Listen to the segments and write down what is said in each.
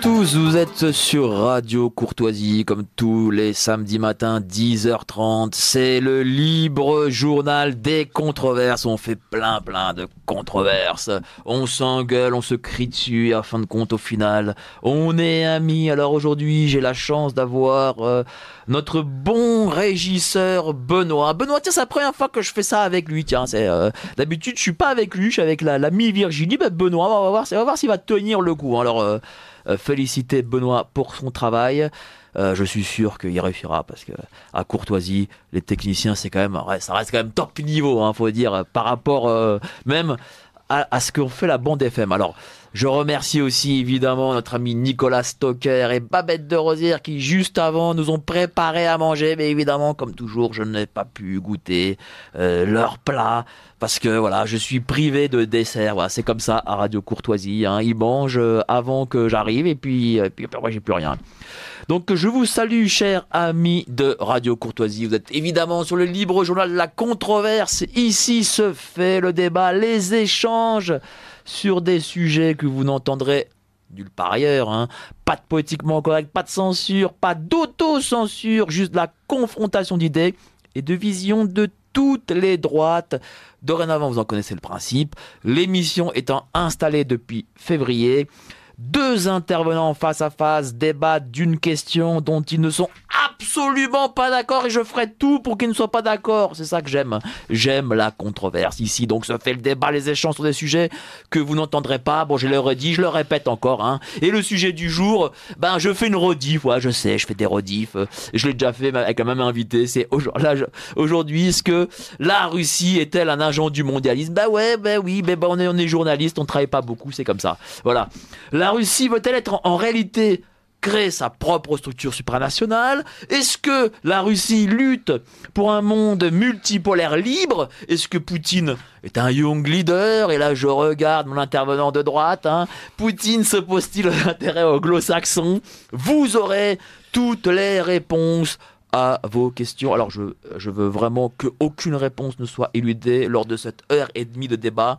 tous, vous êtes sur Radio Courtoisie comme tous les samedis matins 10h30. C'est le libre journal des controverses. On fait plein plein de controverses. On s'engueule, on se crie dessus et à fin de compte au final, on est amis. Alors aujourd'hui, j'ai la chance d'avoir euh, notre bon régisseur Benoît. Benoît, tiens, c'est la première fois que je fais ça avec lui. Tiens, c'est euh, d'habitude je suis pas avec lui, je suis avec la l'ami Virginie. Ben, Benoît, on va voir, on va voir s'il va tenir le coup. Alors euh, féliciter Benoît pour son travail. Euh, je suis sûr qu'il réussira parce que à Courtoisie, les techniciens, c'est quand même, ça reste quand même top niveau, hein, faut dire, par rapport euh, même à, à ce qu'on fait la bande FM. Alors, je remercie aussi évidemment notre ami Nicolas Stocker et Babette de Rosière qui juste avant nous ont préparé à manger, mais évidemment comme toujours je n'ai pas pu goûter euh, leur plat parce que voilà je suis privé de dessert. Voilà c'est comme ça à Radio Courtoisie. Hein. Ils mangent euh, avant que j'arrive et puis et puis après j'ai plus rien. Donc je vous salue chers amis de Radio Courtoisie. Vous êtes évidemment sur le libre journal de la controverse. Ici se fait le débat, les échanges sur des sujets que vous n'entendrez nulle part ailleurs. Hein. Pas de politiquement correct, pas de censure, pas d'auto-censure, juste la confrontation d'idées et de visions de toutes les droites. Dorénavant, vous en connaissez le principe. L'émission étant installée depuis février, deux intervenants face à face débattent d'une question dont ils ne sont absolument pas d'accord et je ferai tout pour qu'ils ne soient pas d'accord. C'est ça que j'aime. J'aime la controverse. Ici, donc, se fait le débat, les échanges sur des sujets que vous n'entendrez pas. Bon, je l'ai redit, je le répète encore. Hein. Et le sujet du jour, ben, je fais une rediff. Ouais, je sais, je fais des rediffs. Je l'ai déjà fait avec un même invité. C'est aujourd'hui, est-ce que la Russie est-elle un agent du mondialisme? Ben ouais, ben oui, ben, ben on est, on est journaliste, on travaille pas beaucoup, c'est comme ça. Voilà. La Russie veut-elle être en, réalité créer sa propre structure supranationale? Est-ce que la Russie lutte pour un monde multipolaire libre? Est-ce que Poutine est un young leader? Et là, je regarde mon intervenant de droite. Hein. Poutine s'oppose-t-il aux intérêts anglo-saxons? Vous aurez toutes les réponses à vos questions. Alors, je, je veux vraiment qu'aucune réponse ne soit éludée lors de cette heure et demie de débat.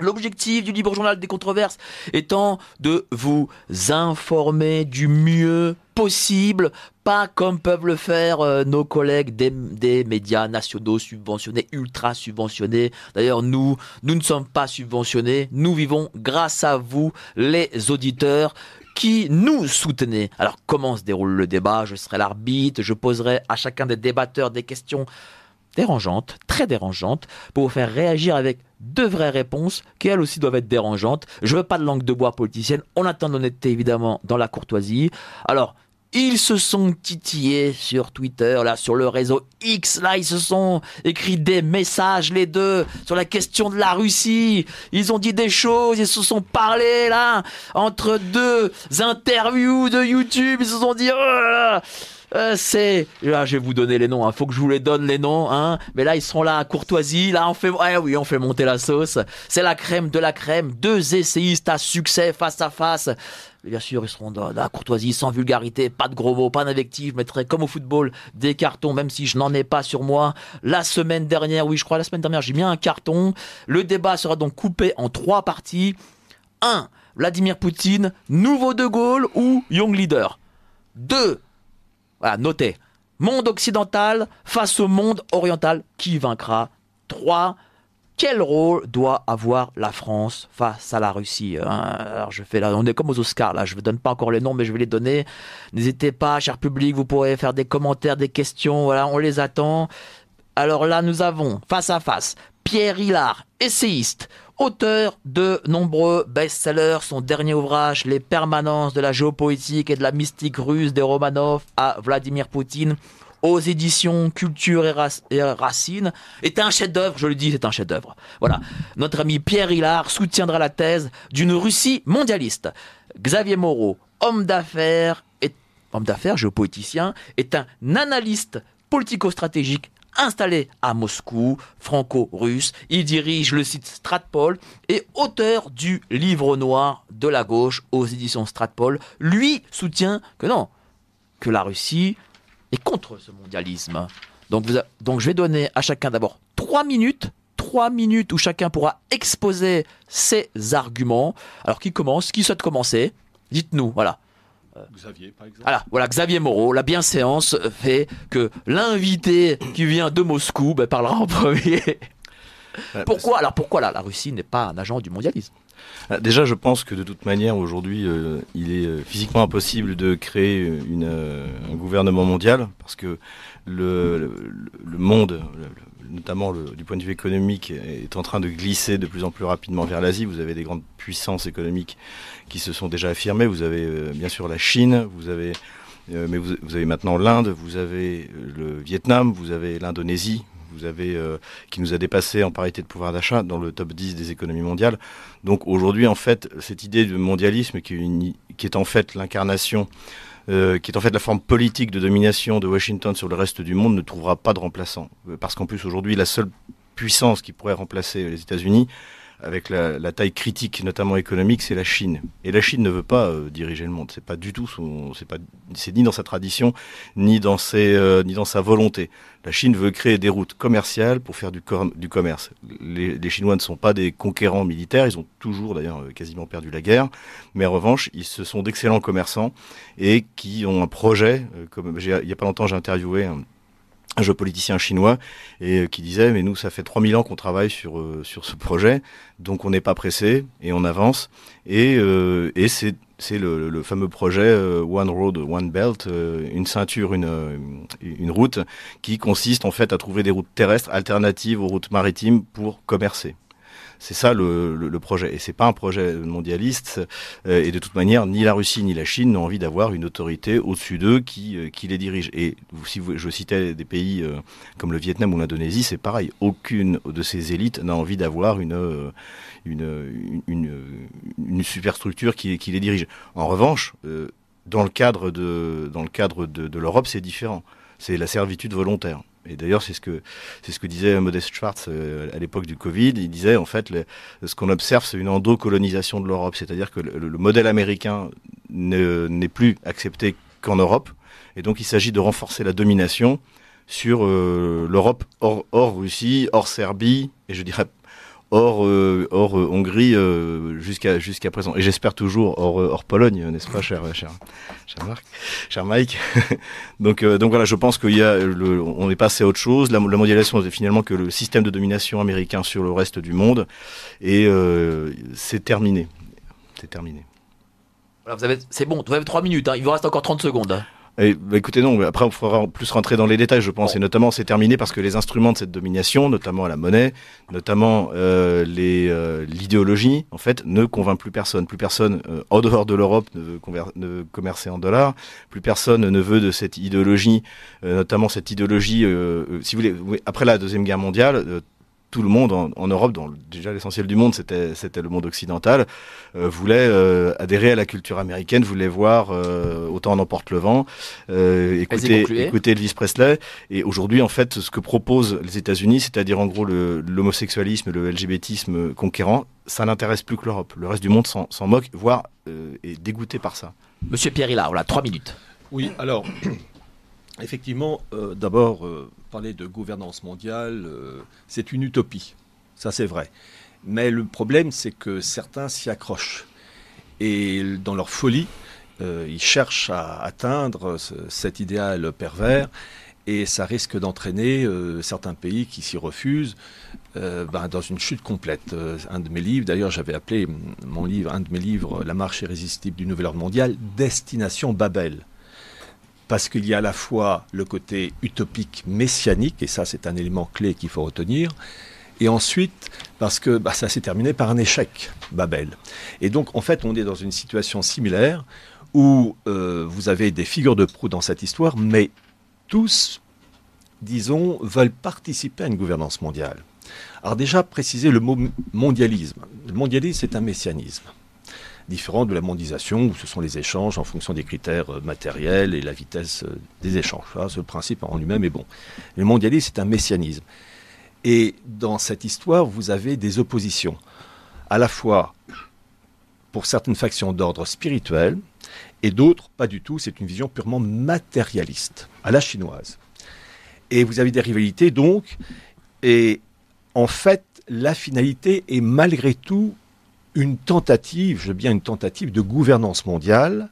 L'objectif du libre journal des controverses étant de vous informer du mieux possible, pas comme peuvent le faire euh, nos collègues des, des, médias nationaux subventionnés, ultra subventionnés. D'ailleurs, nous, nous ne sommes pas subventionnés, nous vivons grâce à vous, les auditeurs qui nous soutenez. Alors, comment se déroule le débat? Je serai l'arbitre, je poserai à chacun des débatteurs des questions dérangeantes, très dérangeantes, pour vous faire réagir avec de vraies réponses qui elles aussi doivent être dérangeantes. Je veux pas de langue de bois politicienne. On attend l'honnêteté évidemment dans la courtoisie. Alors, ils se sont titillés sur Twitter, là, sur le réseau X, là, ils se sont écrit des messages, les deux, sur la question de la Russie. Ils ont dit des choses, ils se sont parlé, là, entre deux interviews de YouTube, ils se sont dit, oh là là, euh, c'est là je vais vous donner les noms il hein. faut que je vous les donne les noms hein mais là ils seront là à courtoisie là on fait ouais, oui on fait monter la sauce c'est la crème de la crème deux essayistes à succès face à face Bien sûr, ils seront dans la courtoisie, sans vulgarité, pas de gros mots, pas d'invectives. Je mettrai comme au football des cartons, même si je n'en ai pas sur moi. La semaine dernière, oui, je crois la semaine dernière, j'ai mis un carton. Le débat sera donc coupé en trois parties. 1. Vladimir Poutine, nouveau De Gaulle ou Young Leader? 2. Voilà, notez. Monde occidental face au monde oriental. Qui vaincra? 3. Quel rôle doit avoir la France face à la Russie hein? Alors je fais là, on est comme aux Oscars là. Je ne donne pas encore les noms, mais je vais les donner. N'hésitez pas, cher public, vous pourrez faire des commentaires, des questions. Voilà, on les attend. Alors là, nous avons face à face Pierre Hillard, essayiste, auteur de nombreux best-sellers, son dernier ouvrage Les permanences de la géopolitique et de la mystique russe des Romanov à Vladimir Poutine aux éditions Culture et, Racine est un chef-d'œuvre, je le dis, c'est un chef-d'œuvre. Voilà. Notre ami Pierre Hillard soutiendra la thèse d'une Russie mondialiste. Xavier Moreau, homme d'affaires, homme d'affaires, géopoliticien, est un analyste politico-stratégique installé à Moscou, franco-russe. Il dirige le site Stratpol et auteur du livre noir de la gauche aux éditions Stratpol. Lui soutient que non, que la Russie est contre ce mondialisme. Donc, donc je vais donner à chacun d'abord trois minutes trois minutes où chacun pourra exposer ses arguments. Alors qui commence? Qui souhaite commencer? Dites-nous, voilà. Xavier, par exemple. Voilà, voilà, Xavier Moreau, la bienséance fait que l'invité qui vient de Moscou ben, parlera en premier. pourquoi Alors pourquoi la Russie n'est pas un agent du mondialisme? Ah, Déjà, je pense que de toute manière, aujourd'hui, euh, il est euh, physiquement impossible de créer une, euh, un gouvernement mondial parce que le, le, monde, notamment du point de vue économique, est en train de glisser de plus en plus rapidement vers l'Asie. Vous avez des grandes puissances économiques qui se sont déjà affirmées. Vous avez bien sûr la Chine, vous avez mais vous, avez maintenant l'Inde, vous avez le Vietnam, vous avez l'Indonésie, euh, qui nous a dépassé en parité de pouvoir d'achat dans le top 10 des économies mondiales. Donc aujourd'hui, en fait, cette idée de mondialisme qui est en fait l'incarnation euh, qui est en fait la forme politique de domination de Washington sur le reste du monde, ne trouvera pas de remplaçant. Euh, parce qu'en plus, aujourd'hui, la seule puissance qui pourrait remplacer les États-Unis, avec la, taille critique, notamment économique, c'est la Chine. Et la Chine ne veut pas euh, diriger le monde. C'est pas du tout son, c'est pas, c'est ni dans sa tradition, ni dans ses, euh, ni dans sa volonté. La Chine veut créer des routes commerciales pour faire du, commerce. Les, Chinois ne sont pas des conquérants militaires. Ils ont toujours, d'ailleurs, euh, quasiment perdu la guerre. Mais en revanche, ils se sont d'excellents commerçants et qui ont un projet. il y a pas longtemps, j'ai interviewé un, un géopoliticien chinois et euh, qui disait mais nous ça fait 3000 ans qu'on travaille sur euh, sur ce projet donc on n'est pas pressé et on avance. Et euh, et c'est c'est le, le, fameux projet One Road One Belt une ceinture une une route qui consiste en fait à trouver des routes terrestres alternatives aux routes maritimes pour commercer c'est ça le, projet. Et c'est pas un projet mondialiste. Euh, et de toute manière, ni la Russie ni la Chine n'ont envie d'avoir une autorité au-dessus d'eux qui, euh, les dirige. Et si je citais des pays euh, comme le Vietnam ou l'Indonésie, c'est pareil. Aucune de ces élites n'a envie d'avoir une, superstructure qui, les dirige. En revanche, dans le cadre de l'Europe, c'est différent. C'est la servitude volontaire. Et d'ailleurs, c'est ce que c'est disait Modest Schwartz euh, à l'époque du Covid. Il disait en fait, ce qu'on observe, c'est une endocolonisation de l'Europe, c'est-à-dire que le, modèle américain n'est plus accepté qu'en Europe, et donc il s'agit de renforcer la domination sur euh, l'Europe hors, hors Russie, hors Serbie, et je dirais hors, euh, hors euh, Hongrie euh, jusqu'à présent. Et j'espère toujours hors, hors Pologne, n'est-ce pas, cher, cher, cher Marc, cher Mike. donc, donc voilà, je pense qu'il on est passé à autre chose. La, mondialisation, c'est finalement que le système de domination américain sur le reste du monde, et c'est terminé. C'est terminé. Voilà, vous avez, c'est bon, vous avez trois minutes. Hein. il vous reste encore 30 secondes. Et, bah, écoutez, non, après, on fera plus rentrer dans les détails, je pense. Et notamment, c'est terminé parce que les instruments de cette domination, notamment la monnaie, notamment euh, euh, l'idéologie, en fait, ne convainc plus personne. Plus personne, euh, en dehors de l'Europe, ne veut ne commercer en dollars. Plus personne ne veut de cette idéologie, euh, notamment cette idéologie, si vous voulez, après la Deuxième Guerre mondiale, tout le monde en, Europe, dont déjà l'essentiel du monde c'était c'était le monde occidental, euh, voulait euh, adhérer à la culture américaine, voulait voir euh, autant en emporte le vent, écouter écouter Elvis Presley. Et aujourd'hui en fait ce que proposent les États-Unis, c'est-à-dire en gros l'homosexualisme, le, LGBTisme conquérant, ça n'intéresse plus que l'Europe. Le reste du monde s'en moque, voire est dégoûté par ça. Monsieur Pierre Hillard, voilà trois minutes. Oui, alors effectivement, d'abord parler de gouvernance mondiale, euh, c'est une utopie. Ça, c'est vrai. Mais le problème, c'est que certains s'y accrochent. Et dans leur folie, euh, ils cherchent à atteindre cet idéal pervers. Et ça risque d'entraîner euh, certains pays qui s'y refusent ben, dans une chute complète. un de mes livres, d'ailleurs, j'avais appelé mon livre, un de mes livres, La marche irrésistible du nouvel ordre mondial, Destination Babel parce qu'il y a à la fois le côté utopique messianique, et ça c'est un élément clé qu'il faut retenir, et ensuite parce que bah, ça s'est terminé par un échec, Babel. Et donc en fait on est dans une situation similaire où euh, vous avez des figures de proue dans cette histoire, mais tous, disons, veulent participer à une gouvernance mondiale. Alors déjà, préciser le mot mondialisme. Le mondialisme, c'est un messianisme différent de la mondialisation où ce sont les échanges en fonction des critères euh, matériels et la vitesse euh, des échanges. ce principe en lui-même est bon. Le mondialisme, c'est un messianisme. Et dans cette histoire, vous avez des oppositions, à la fois pour certaines factions d'ordre spirituel, et d'autres, pas du tout, c'est une vision purement matérialiste, à la chinoise. Et vous avez des rivalités, donc, et en fait, la finalité est malgré tout une tentative, je bien une tentative de gouvernance mondiale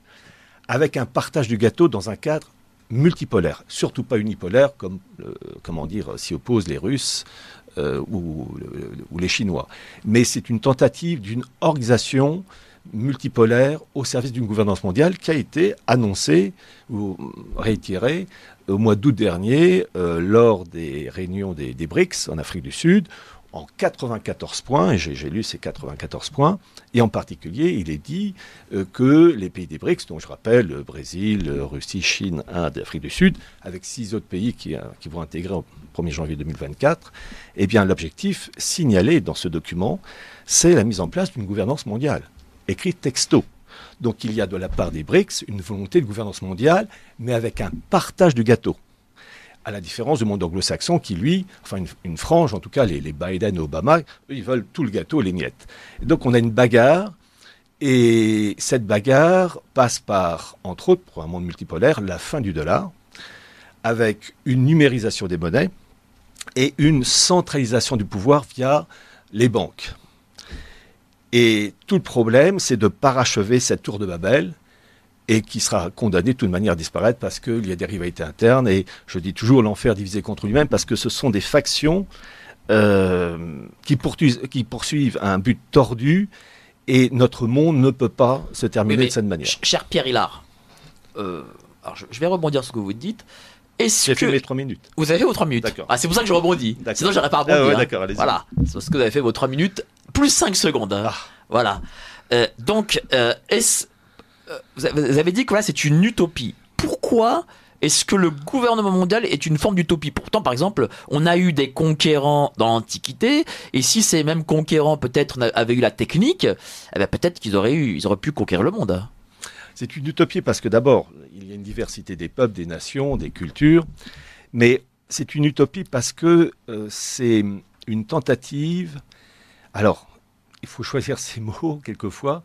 avec un partage du gâteau dans un cadre multipolaire, surtout pas unipolaire, comme euh, comment dire s'y opposent les Russes euh, ou, les Chinois. Mais c'est une tentative d'une organisation multipolaire au service d'une gouvernance mondiale qui a été annoncée ou réitérée au mois d'août dernier euh, lors des réunions des, BRICS en Afrique du Sud en 94 points, et j'ai lu ces 94 points, et en particulier, il est dit euh, que les pays des BRICS, dont je rappelle le Brésil, Russie, Chine, Inde, Afrique du Sud, avec six autres pays qui, euh, qui vont intégrer au 1er janvier 2024, eh bien l'objectif signalé dans ce document, c'est la mise en place d'une gouvernance mondiale écrit texto. Donc il y a de la part des BRICS une volonté de gouvernance mondiale, mais avec un partage du gâteau. À la différence du monde anglo-saxon qui, lui, enfin une, frange, en tout cas les, Biden et Obama, eux, ils veulent tout le gâteau, les miettes. Et donc on a une bagarre, et cette bagarre passe par, entre autres, pour un monde multipolaire, la fin du dollar, avec une numérisation des monnaies et une centralisation du pouvoir via les banques. Et tout le problème, c'est de parachever cette tour de Babel et qui sera condamnée de toute manière à disparaître parce qu'il y a des rivalités internes. Et je dis toujours l'enfer divisé contre lui-même parce que ce sont des factions euh, qui, poursuivent, qui, poursuivent, un but tordu et notre monde ne peut pas se terminer de cette manière. Cher Pierre Hillard, euh, alors je, vais rebondir sur ce que vous dites. J'ai fait mes trois minutes. Vous avez fait vos trois minutes. Ah, c'est pour ça que je rebondis. Sinon, j'aurais pas rebondi. Ah ouais, hein. Voilà. C'est parce que vous avez fait vos trois minutes plus 5 secondes. Hein. Ah. Voilà. Euh, donc, euh, est euh, vous avez dit que voilà, c'est une utopie. Pourquoi est-ce que le gouvernement mondial est une forme d'utopie? Pourtant, par exemple, on a eu des conquérants dans l'Antiquité, et si ces mêmes conquérants peut-être avaient eu la technique, eh ben, peut-être qu'ils auraient, auraient pu conquérir le monde. C'est une utopie parce que d'abord, il y a une diversité des peuples, des nations, des cultures, mais c'est une utopie parce que c'est une tentative alors, il faut choisir ses mots quelquefois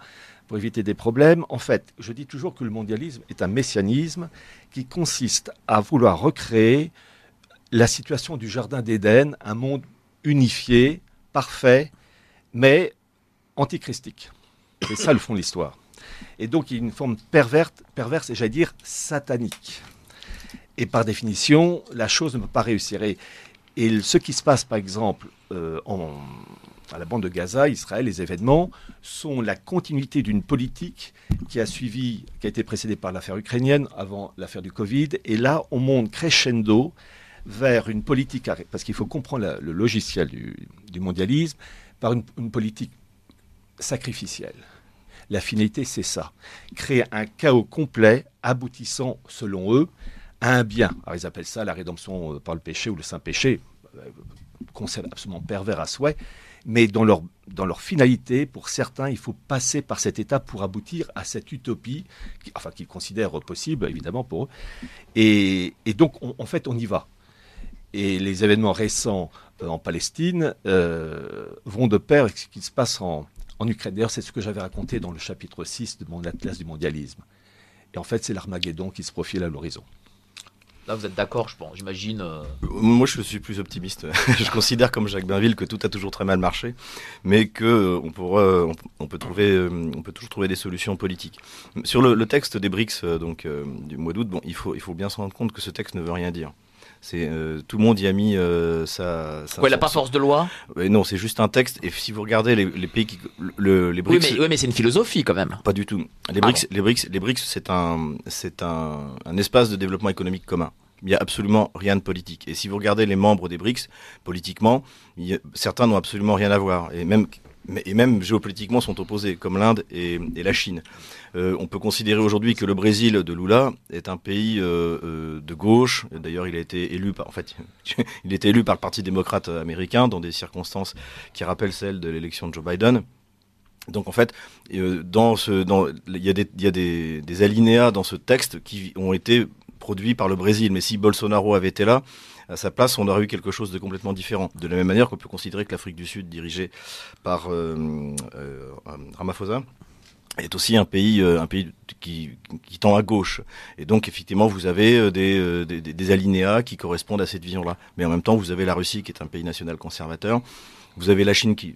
pour éviter des problèmes. En fait, je dis toujours que le mondialisme est un messianisme qui consiste à vouloir recréer la situation du Jardin d'Éden, un monde unifié, parfait, mais antichristique. C'est ça le fond de l'histoire. Et donc il y a une forme perverse, perverse et j'allais dire satanique. Et par définition, la chose ne peut pas réussir. Et, ce qui se passe, par exemple, euh, en, la bande de Gaza, Israël, les événements sont la continuité d'une politique qui a suivi, qui a été précédée par l'affaire ukrainienne avant l'affaire du Covid. Et là, on monte crescendo vers une politique, parce qu'il faut comprendre le logiciel du, mondialisme, par une, politique sacrificielle. La finalité, c'est ça. Créer un chaos complet aboutissant, selon eux, à un bien. Alors ils appellent ça la rédemption euh, par le péché ou le saint péché, euh, concept absolument pervers à souhait mais dans leur, dans leur finalité, pour certains, il faut passer par cette étape pour aboutir à cette utopie, enfin qu'ils considèrent possible, évidemment, pour eux. Et, donc, en fait, on y va. Et les événements récents euh, en Palestine euh, vont de pair avec ce qui se passe en, en Ukraine. D'ailleurs, c'est ce que j'avais raconté dans le chapitre 6 de mon atlas du mondialisme. Et en fait, c'est l'Armageddon qui se profile à l'horizon. Là, vous êtes d'accord, je pense, j'imagine. Euh. Moi, je suis plus optimiste. je considère, comme Jacques Bainville, que tout a toujours très mal marché, mais que euh, on, pourra, on, peut trouver, euh, on peut toujours trouver des solutions politiques. Sur le, texte des BRICS, donc du mois d'août, bon, il faut, il faut bien se rendre compte que ce texte ne veut rien dire. C'est tout le monde y a mis sa. sa ouais, il n'a pas force de loi. non, c'est juste un texte. Et si vous regardez les, pays qui, le, les BRICS. Oui, mais, oui, mais c'est une philosophie quand même. Pas du tout. Les BRICS, les BRICS, les BRICS, c'est un, c'est un, un espace de développement économique commun il n'y a absolument rien de politique. Et si vous regardez les membres des BRICS, politiquement, certains n'ont absolument rien à voir. Et même, et même géopolitiquement sont opposés, comme l'Inde et, la Chine. Euh, on peut considérer aujourd'hui que le Brésil de Lula est un pays euh, euh, de gauche. D'ailleurs, il a été élu par, en fait, il élu par le Parti démocrate américain dans des circonstances qui rappellent celles de l'élection de Joe Biden. Donc en fait, dans ce, il y a, des, alinéas dans ce texte qui ont été produit par le Brésil. Mais si Bolsonaro avait été là, à sa place, on aurait eu quelque chose de complètement différent. De la même manière qu'on peut considérer que l'Afrique du Sud, dirigée par euh, euh, Ramaphosa, est aussi un pays, euh, un pays qui, tend à gauche. Et donc, effectivement, vous avez des alinéas qui correspondent à cette vision-là. Mais en même temps, vous avez la Russie, qui est un pays national conservateur, Vous avez la Chine qui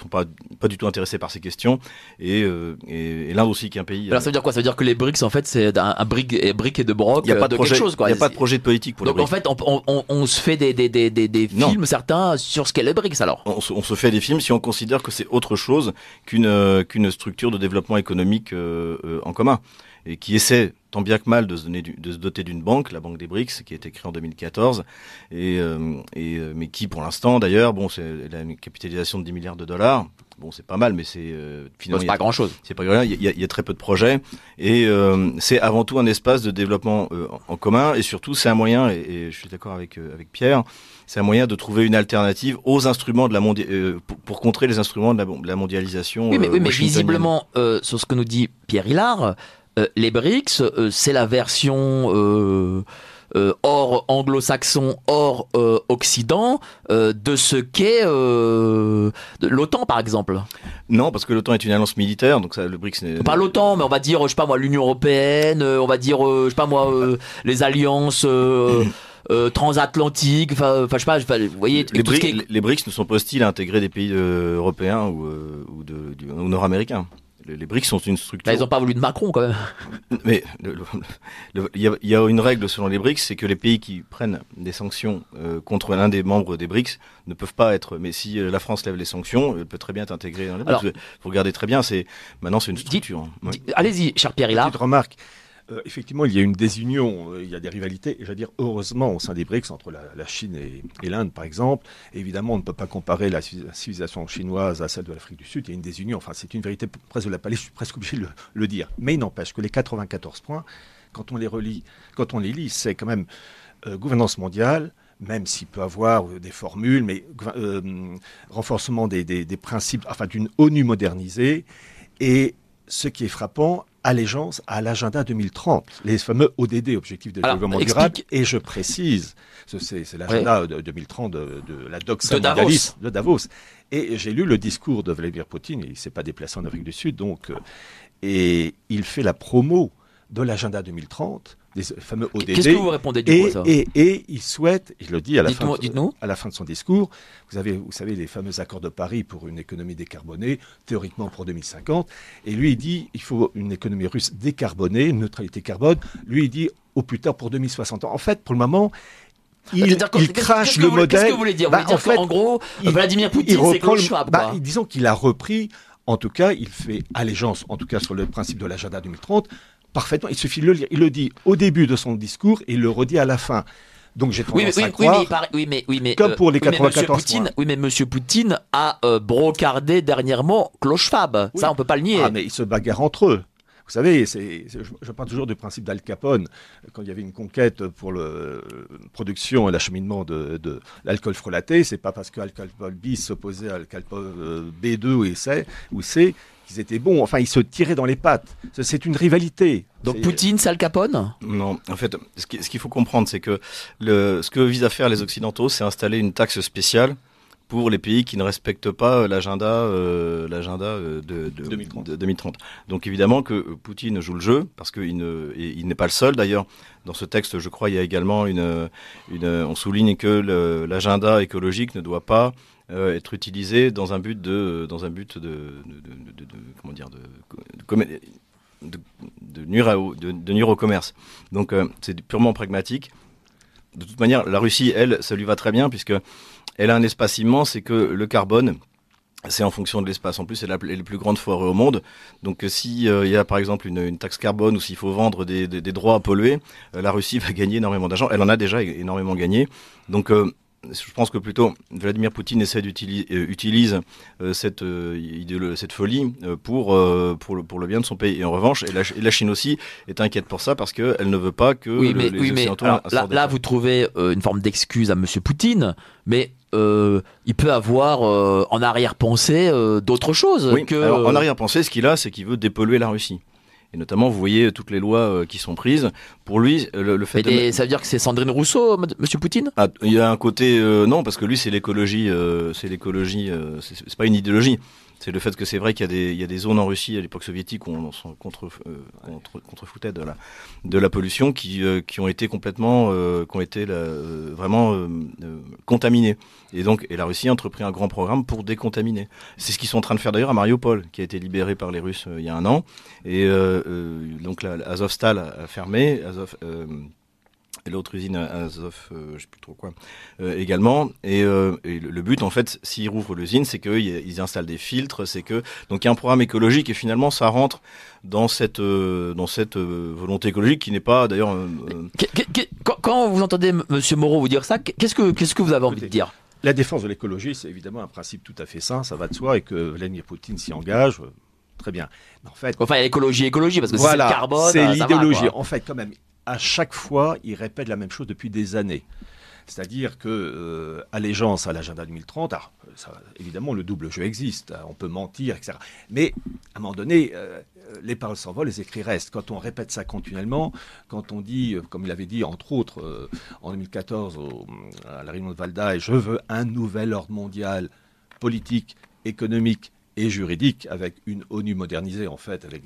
sont pas, pas du tout intéressés par ces questions, et, euh, et, et l'Inde aussi qui est un pays. Alors ça veut dire quoi? Ça veut dire que les BRICS en fait c'est un, un et brique et de broc il n'y a pas euh, de, projet, chose quoi. il y a pas de projet de politique pour Donc les en BRICS. fait on, on, on se fait des, des, des, des, films certains sur ce qu'est les BRICS alors. on se, fait des films si on considère que c'est autre chose qu'une euh, qu'une structure de développement économique euh, euh, en commun et qui essaie tant bien que mal de se, donner du- de se doter d'une banque, la banque des BRICS, qui a été créée en 2014, et, euh, et, euh, mais qui pour l'instant d'ailleurs, bon, c'est elle a une capitalisation de 10 milliards de dollars. Bon, c'est pas mal, mais c'est euh, finalement c'est pas grand chose. c'est pas grave, il y, a, il y a très peu de projets et euh, c'est avant tout un espace de développement en en commun et surtout c'est un moyen et, et je suis d'accord avec avec Pierre, c'est un moyen de trouver une alternative aux instruments de la mondia- euh, pour, pour contrer les instruments de la, de la mondialisation. Oui mais, euh, oui, mais washingtonienne. visiblement euh, sur ce que nous dit Pierre Hillard, euh, les BRICS euh, c'est la version euh, hors anglo-saxon, hors occident de ce qu'est l'OTAN par exemple. Non, parce que l'OTAN est une alliance militaire, donc ça, le BRICS n'est Pas l'OTAN, mais on va dire, je sais pas moi, l'Union européenne, on va dire, je sais pas moi, les alliances euh, transatlantiques, enfin, je sais pas, vous voyez, les, BRICS, est- les BRICS ne sont pas hostiles à intégrer des pays euh, européens euh, ou nord-américains. Les, les BRICS sont une structure. Bah, ils ont pas voulu de Macron quand même. Mais il y, a, il y a une règle selon les BRICS, c'est que les pays qui prennent des sanctions euh, contre l'un des membres des BRICS ne peuvent pas être. Mais si euh, la France lève les sanctions, elle peut très bien être intégrée dans les BRICS. Alors- vous regardez très bien, c'est maintenant c'est une structure. hein. Ouais. Allez-y, cher Pierre Hillard. Petite remarque. Euh, effectivement, il y a une désunion, euh, il y a des rivalités, et je veux dire, heureusement, au sein des BRICS, entre la, Chine et, l'Inde, par exemple. Évidemment, on ne peut pas comparer la, civi- la civilisation chinoise à celle de l'Afrique du Sud. Il y a une désunion. Enfin, c'est une vérité presque de la palais, je suis presque obligé de le, dire. Mais il n'empêche que les 94 points, quand on les relit, quand on les lit, c'est quand même euh, gouvernance mondiale, même s'il peut avoir des formules, mais renforcement des, des- des principes, enfin d'une ONU modernisée, et ce qui est frappant, allégeance à l'agenda 2030, les fameux ODD, Objectifs de Alors, développement durable, et je précise, ce- c'est l'agenda de 2030 de, de la doxa De Davos. mondialiste de Davos. Et j'ai lu le discours de Vladimir Poutine, il ne s'est pas déplacé en Afrique du Sud, donc, euh, et il fait la promo de l'agenda 2030, des fameux ODD. Qu'est-ce que vous répondez du coup à Et, ça et, et il souhaite, il le dit à la, fin de, à la fin de son discours, vous, avez, vous savez les fameux accords de Paris pour une économie décarbonée, théoriquement pour 2050, et lui il dit il faut une économie russe décarbonée, une neutralité carbone, lui il dit au plus tard pour 2060. En fait, pour le moment, il, que- il crache le vous modèle. Qu'est-ce que vous voulez dire Vous Bah, voulez dire en fait, qu'en gros, il- Vladimir il Poutine, c'est Klaus le- Schwab, bah, disons qu'il a repris, en tout cas, il fait allégeance, en tout cas sur le principe de l'agenda 2030, parfaitement. Il suffit de le lire. Il le dit au début de son discours et il le redit à la fin. Donc j'ai tendance oui, à oui, mais, paraît- oui, mais, oui, mais, Comme pour les oui, mais Monsieur 94 Poutine, points. oui, mais Monsieur Poutine a euh, brocardé dernièrement. Oui. Ça, on peut pas le nier. Ah, mais ils se bagarrent entre eux. Vous savez, c'est, je, je parle toujours du principe d'Al Capone, quand il y avait une conquête pour la production et l'acheminement de, de l'alcool frelaté, c'est pas parce que alcool bis s'opposait à alcool euh, B2 ou C, ou C qu'ils étaient bons. Enfin, ils se tiraient dans les pattes. C'est- une rivalité. Donc Poutine, c'est Al Capone Non, en fait, ce qui- ce qu'il faut comprendre, c'est que le, ce que visent à faire les Occidentaux, c'est installer une taxe spéciale pour les pays qui ne respectent pas euh, l'agenda euh, l'agenda euh, de, de, 2030. de 2030. Donc évidemment que Poutine joue le jeu, parce qu'il ne, et il n'est pas le seul d'ailleurs. Dans ce texte, je crois, il y a également une, une on souligne que le- l'agenda écologique ne doit pas euh, être utilisé dans un but de dans un but de, comment dire de, nuire, à- de, nuire au commerce. Donc euh, c'est purement pragmatique. De toute manière, la Russie, elle, ça lui va très bien puisque elle a un espace immense et que le carbone, c'est en fonction de l'espace. En plus, c'est la, les plus grandes forêts au monde. Donc, euh, si euh, il y a par exemple une, taxe carbone ou s'il faut vendre des, des- droits à polluer, euh, la Russie va gagner énormément d'argent. Elle en a déjà énormément gagné. Donc, euh, je pense que plutôt Vladimir Poutine essaie d'utiliser utilise euh, cette euh, cette folie euh, pour euh, pour le pour le bien de son pays. Et en revanche, et la, et la Chine aussi est inquiète pour ça parce que elle ne veut pas que Oui, le- mais, les oui, mais alors, là, vous trouvez euh, une forme d'excuse à Monsieur Poutine, mais euh, il peut avoir euh, en arrière-pensée euh, d'autres choses Oui, que. alors, en arrière-pensée, ce qu'il a, c'est qu'il veut dépolluer la Russie. Et notamment, vous voyez toutes les lois euh, qui sont prises. Pour lui, euh, le, le fait de... ça veut dire que c'est Sandrine Rousseau, m- Monsieur Poutine? Ah, il y a un côté euh, non parce que lui c'est l'écologie, euh, c'est l'écologie, euh, c'est pas une idéologie. C'est le fait que c'est vrai qu'il y, a des zones en Russie à l'époque soviétique où on s'en contre, euh, contre, contrefoutait de la, de la pollution qui, euh, qui ont été complètement, euh, qui ont été vraiment contaminées. Et donc, et la Russie a entrepris un grand programme pour décontaminer. C'est ce qu'ils sont en train de faire d'ailleurs à Mariupol, qui a été libéré par les Russes il y a un an. Et donc, la, Azovstal a fermé. Azov, et l'autre usine Azov, euh, je sais plus trop quoi, euh, également. Et, euh, le but, en fait, s'ils rouvrent l'usine, c'est qu'ils installent des filtres, c'est que donc il y a un programme écologique et finalement ça rentre dans cette dans cette volonté écologique qui n'est pas d'ailleurs. Quand vous entendez Monsieur Moreau vous dire ça, qu'est-ce que qu'est-ce que vous avez envie de dire? La défense de l'écologie, c'est évidemment un principe tout à fait sain, ça va de soi, et que Vladimir Poutine s'y engage. Très bien. en fait, enfin, l'écologie, écologie, parce que c'est le carbone. C'est l'idéologie. En fait, quand même, à chaque fois, il répète la même chose depuis des années. C'est-à-dire que euh, allégeance à l'agenda 2030, alors, évidemment le double jeu existe, hein, on peut mentir, etc. Mais à un moment donné, euh, les paroles s'envolent, les écrits restent. Quand on répète ça continuellement, quand on dit, euh, comme il avait dit entre autres en 2014 à la réunion de Valda, je veux un nouvel ordre mondial politique, économique et juridique, avec une ONU modernisée en fait, avec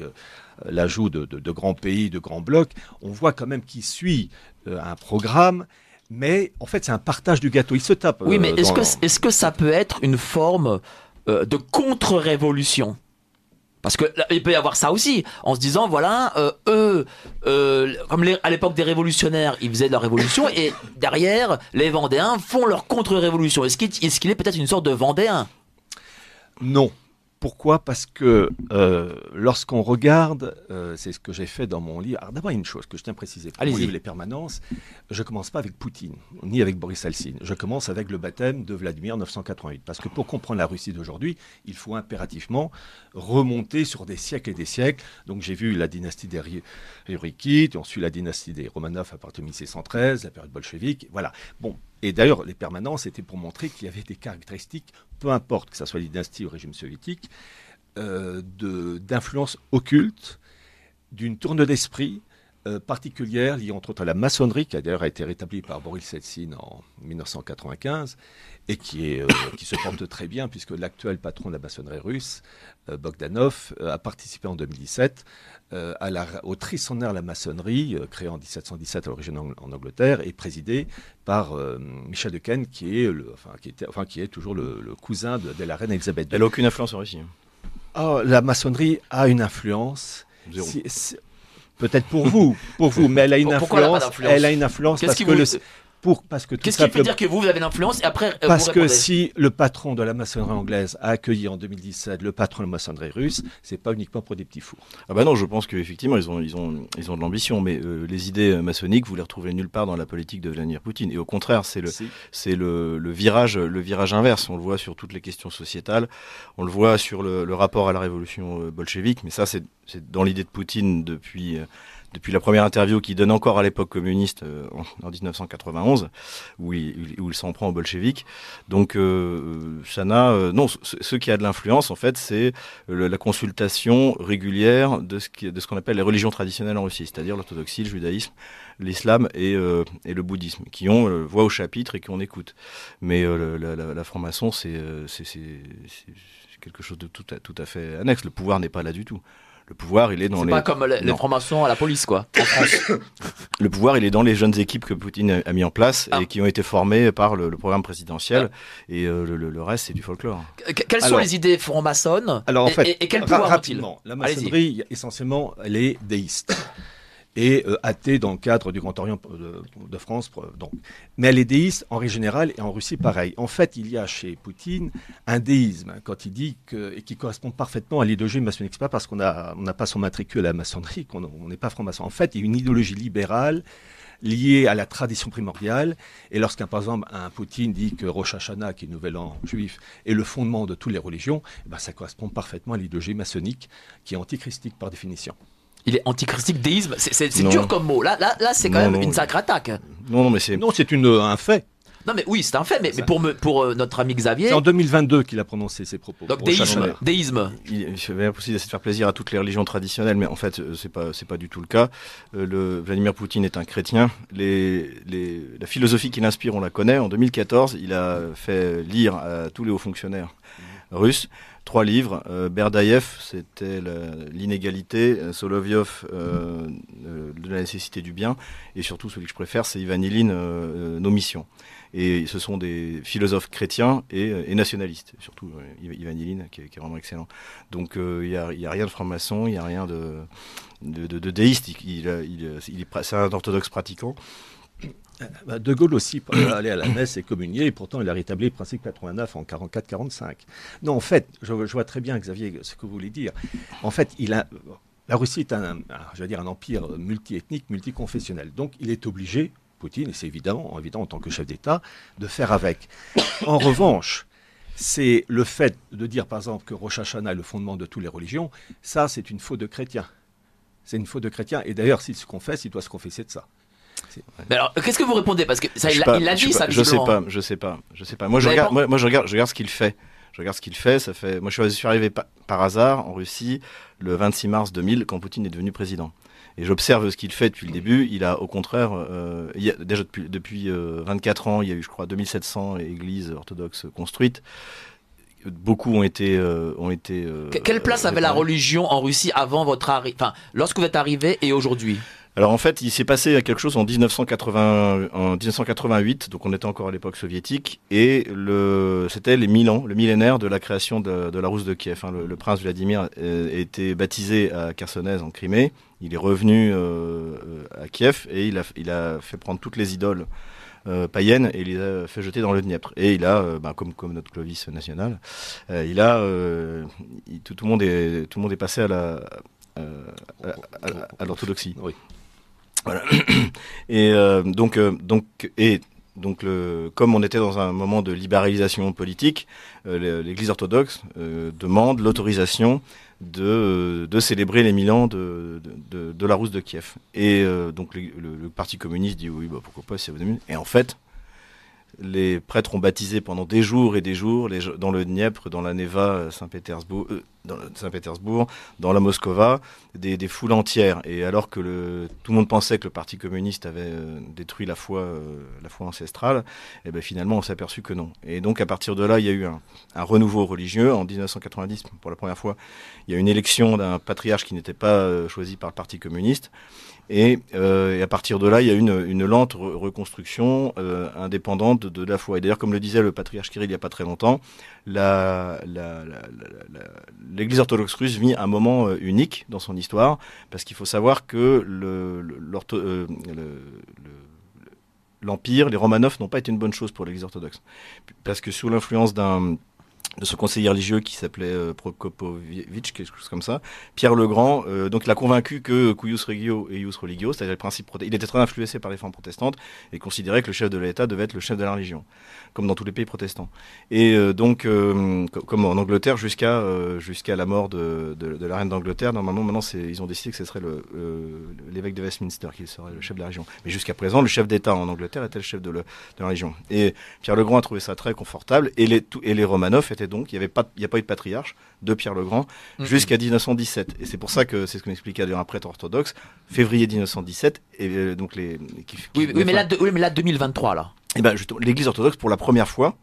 l'ajout de, grands pays, de grands blocs, on voit quand même qu'il suit euh, un programme. Mais en fait, c'est un partage du gâteau. Il se tape. Oui, mais euh, est-ce que, est que ça peut être une forme de contre-révolution? Parce que il peut y avoir ça aussi, en se disant voilà, eux, comme à l'époque des révolutionnaires, ils faisaient leur révolution et derrière, les Vendéens font leur contre-révolution. Est-ce qu'il est, est peut-être une sorte de Vendéen? Non, pourquoi? Parce que euh, lorsqu'on regarde, euh, c'est ce que j'ai fait dans mon livre. Alors d'abord, une chose que je tiens à préciser. Pour mon livre Les Permanences, je commence pas avec Poutine, ni avec Boris Helsin. Je commence avec le baptême de Vladimir 988. Parce que pour comprendre la Russie d'aujourd'hui, il faut impérativement remonter sur des siècles et des siècles. Donc j'ai vu la dynastie des Rurikides, ensuite la dynastie des Romanov à partir de 1613, la période bolchevique. Voilà. Bon, et d'ailleurs, les permanences étaient pour montrer qu'il y avait des caractéristiques, peu importe que ce soit dynastie ou régime soviétique, euh, d'influence occulte, d'une tourne d'esprit euh, particulière liée entre autres à la maçonnerie, qui a d'ailleurs été rétablie par Boris Eltsine en 1995, et euh, qui se porte très bien, puisque l'actuel patron de la maçonnerie russe, Bogdanov, a participé en 2017 euh, à la, au tricennaire de la maçonnerie, euh, créé en 1717 à l'origine en, Angleterre, et présidé par euh, Michel de Ken, qui est, le, enfin, qui était, enfin, qui est toujours le, cousin de, la reine Elisabeth II. Elle n'a aucune influence en Russie. Oh, la maçonnerie a une influence. Peut-être pour vous, pour vous, mais elle a une influence. Elle a une influence parce que le, parce que Qu'est-ce qui fait dire que vous, vous avez l'influence et après euh, Parce que si le patron de la maçonnerie anglaise a accueilli en 2017 le patron de la maçonnerie russe, c'est pas uniquement pour des petits fours. Ah bah non, je pense qu'effectivement ils ont ils ont ils ont de l'ambition, mais euh, les idées euh, maçonniques vous les retrouvez nulle part dans la politique de Vladimir Poutine. Et au contraire, c'est le c'est le, le, virage le virage inverse. On le voit sur toutes les questions sociétales, on le voit sur le, le rapport à la révolution bolchevique, mais ça c'est dans l'idée de Poutine depuis depuis la première interview qu'il donne encore à l'époque communiste euh, en, 1991, où il, où il s'en prend aux bolcheviques. Donc euh, ça n'a... Euh, non, ce, qui a de l'influence, en fait, c'est la consultation régulière de ce qu'on appelle les religions traditionnelles en Russie, c'est-à-dire l'orthodoxie, le judaïsme, l'islam et, et, le bouddhisme, qui ont voix au chapitre et qu'on écoute. Mais la, la, la franc-maçon, c'est quelque chose de tout à, tout à fait annexe. Le pouvoir n'est pas là du tout. Le pouvoir, il est dans les. C'est pas comme les, francs-maçons à la police, quoi, en France. le pouvoir, il est dans les jeunes équipes que Poutine a mis en place et ah. qui ont été formées par le, programme présidentiel. Ah. Et euh, le, reste, c'est du folklore. quelles sont les idées franc-maçonnes Alors, en fait, et, quel pouvoir rapidement, la maçonnerie, essentiellement, elle est déiste et euh, athée dans le cadre du Grand Orient de, France. Donc. Mais elle est déiste en règle générale et en Russie pareil. En fait, il y a chez Poutine un déisme quand il dit que, et qui correspond parfaitement à l'idéologie maçonnique. Pas parce qu'on n'a on pas son matricule à la maçonnerie qu'on n'est pas franc-maçon. En fait, il y a une idéologie libérale liée à la tradition primordiale. Et lorsqu'un, par exemple, un Poutine dit que Rosh Hashanah, qui est le nouvel an juif, est le fondement de toutes les religions, eh ben ça correspond parfaitement à l'idéologie maçonnique, qui est antichristique par définition. Il est antichristique déisme. C'est dur comme mot. Là, là, là c'est quand même une sacrée attaque. Non, non, mais c'est non, c'est un fait. Non, mais oui, c'est un fait. Mais, mais pour, me, pour euh, notre ami Xavier. C'est en 2022 qu'il a prononcé ces propos. Donc déisme. déisme. Il, il avait possible de faire plaisir à toutes les religions traditionnelles, mais en fait, euh, c'est pas c'est pas du tout le cas. Euh, le Vladimir Poutine est un chrétien. Les, les, la philosophie qui l'inspire, on la connaît. En 2014, il a fait lire à tous les hauts fonctionnaires russe. Trois livres. Berdaïev, c'était l'inégalité. Solovyov, de la nécessité du bien. Et surtout, celui que je préfère, c'est Ivan Ilin, Nos missions. Et ce sont des philosophes chrétiens et, nationalistes, surtout Ivan Ilin, qui, est vraiment excellent. Donc il n'y a, rien de franc-maçon, il n'y a rien de, de, déiste. Il est, c'est un orthodoxe pratiquant. Bah, de Gaulle aussi allait à la messe et communier, et pourtant il a rétabli le principe 89 en 44-45. Non, en fait, je, vois très bien, Xavier, ce que vous voulez dire. En fait, il a, la Russie est un, je veux dire, un empire multiethnique, multiconfessionnel. Donc il est obligé, Poutine, et c'est évidemment, évident en tant que chef d'État, de faire avec. En revanche, c'est le fait de dire, par exemple, que Rosh Hashanah est le fondement de toutes les religions, ça, c'est une faute de chrétien. C'est une faute de chrétien. Et d'ailleurs, s'il se confesse, il doit se confesser de ça. Mais alors, qu'est-ce que vous répondez? Parce que ça, il l'a dit, ça. Je sais pas, je sais pas, je sais pas. Moi, je regarde, moi, je regarde, je regarde ce qu'il fait. Je regarde ce qu'il fait. Ça fait. Moi, je suis arrivé par hasard en Russie le 26 mars 2000 quand Poutine est devenu président. Et j'observe ce qu'il fait depuis le début. Il a, au contraire, euh, il déjà depuis, depuis 24 euh, ans, il y a eu, je crois, 2700 églises orthodoxes construites beaucoup ont été euh, ont été. Quelle place avait la religion en Russie avant votre arrivée, enfin lorsque vous êtes arrivé et aujourd'hui? Alors en fait, il s'est passé quelque chose en, 1980, en 1988, donc on était encore à l'époque soviétique, et c'était les mille ans, le millénaire de la création de, la Rousse de Kiev. Hein. Le, prince Vladimir a euh, été baptisé à Khersonaise en Crimée. Il est revenu euh, à Kiev et il a, fait prendre toutes les idoles euh, païennes et les a fait jeter dans le Dniepr. Et il a, bah, comme, notre Clovis national, tout, le monde est, passé à l'orthodoxie. Et euh, donc, euh, donc, et donc, le, comme on était dans un moment de libéralisation politique, euh, l'Église orthodoxe demande l'autorisation de, de, célébrer les mille ans de, de, la Rousse de Kiev. Et donc, le, le, Parti communiste dit oui, bah, pourquoi pas, si vous. Et en fait, les prêtres ont baptisé pendant des jours et des jours dans le Dniepr, dans la Neva, euh, Saint-Pétersbourg, euh, dans Saint-Pétersbourg, dans la Moscova, des, foules entières. Et alors que tout le monde pensait que le Parti communiste avait euh, détruit la foi, ancestrale, eh ben finalement on s'est aperçu que non. Et donc à partir de là, il y a eu un, un, renouveau religieux. En 1990, pour la première fois, il y a eu une élection d'un patriarche qui n'était pas choisi par le Parti communiste. Euh, et, à partir de là, il y a une, une lente reconstruction euh, indépendante de, la foi. Et d'ailleurs, comme le disait le patriarche Kirill il n'y a pas très longtemps, l'Église orthodoxe russe vit un moment euh, unique dans son histoire, parce qu'il faut savoir que l'Empire, les Romanov n'ont pas été une bonne chose pour l'Église orthodoxe. Parce que sous l'influence d'un de ce conseiller religieux qui s'appelait euh, quelque chose comme ça. Pierre Legrand, euh, donc il a convaincu que cuius regio et ius religio, c'est-à-dire le principe il était très influencé par les femmes protestantes et considérait que le chef de l'État devait être le chef de la religion, comme dans tous les pays protestants. Et euh, donc, comme en Angleterre, jusqu'à jusqu'à la mort de, de, la reine d'Angleterre, normalement maintenant ils ont décidé que ce serait l'évêque de Westminster qui serait le chef de la région. Mais jusqu'à présent, le chef d'État en Angleterre était le chef de, la région. Et Pierre Legrand a trouvé ça très confortable et les, et les Romanov étaient donc, il n'y a pas eu de patriarche de Pierre le Grand jusqu'à 1917. Et c'est pour ça que c'est ce qu'on expliquait à un prêtre orthodoxe, février 1917, et euh, donc les. oui, mais là, oui, mais là, 2023 là. Et eh ben, l'Église orthodoxe pour la première fois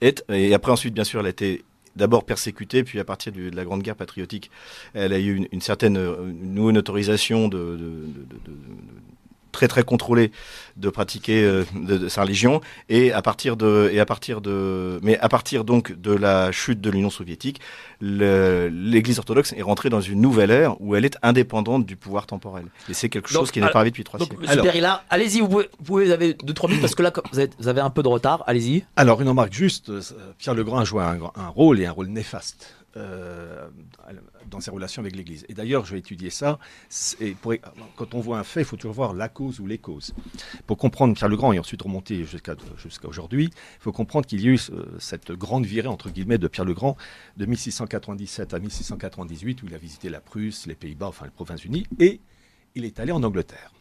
est, et après ensuite bien sûr, elle a été d'abord persécutée, puis à partir de la Grande Guerre patriotique, elle a eu une, certaine euh, une, autorisation de, de, très très contrôlé de pratiquer euh, de, sa religion. Et à partir de et à partir de mais à partir donc de la chute de l'Union soviétique l'Église orthodoxe est rentrée dans une nouvelle ère où elle est indépendante du pouvoir temporel. Et c'est quelque chose qui n'est pas arrivé depuis trois donc, siècles. là allez-y vous pouvez, vous pouvez vous avez deux trois minutes parce que là vous avez, un peu de retard allez-y. Alors une remarque juste euh, Pierre Legrand a joué un, un rôle et un rôle néfaste euh, dans ses relations avec l'Église. Et d'ailleurs, je vais étudier ça. Et quand on voit un fait, il faut toujours voir la cause ou les causes. Pour comprendre Pierre le Grand et ensuite remonter jusqu'à jusqu'à aujourd'hui, il faut comprendre qu'il y a eu euh, cette grande virée, entre guillemets, de Pierre le Grand de 1697 à 1698, où il a visité la Prusse, les Pays-Bas, enfin les Provinces-Unies, et il est allé en Angleterre.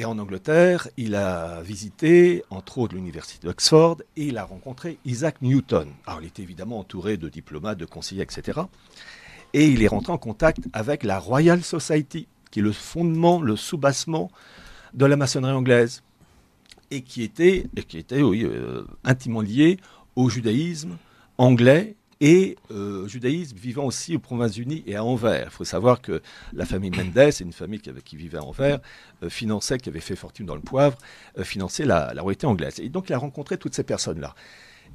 Et en Angleterre, il a visité, entre autres, l'université d'Oxford et il a rencontré Isaac Newton. Alors, il était évidemment entouré de diplomates, de conseillers, etc. Et il est rentré en contact avec la Royal Society, qui est le fondement, le soubassement de la maçonnerie anglaise, et qui était, euh, intimement lié au judaïsme anglais et euh, judaïsme vivant aussi aux Provinces-Unies et à Anvers. Il faut savoir que la famille Mendes, une famille qui, vivait à Anvers, euh, finançait, qui avait fait fortune dans le poivre, euh, finançait la, la royauté anglaise. Et donc il a rencontré toutes ces personnes-là.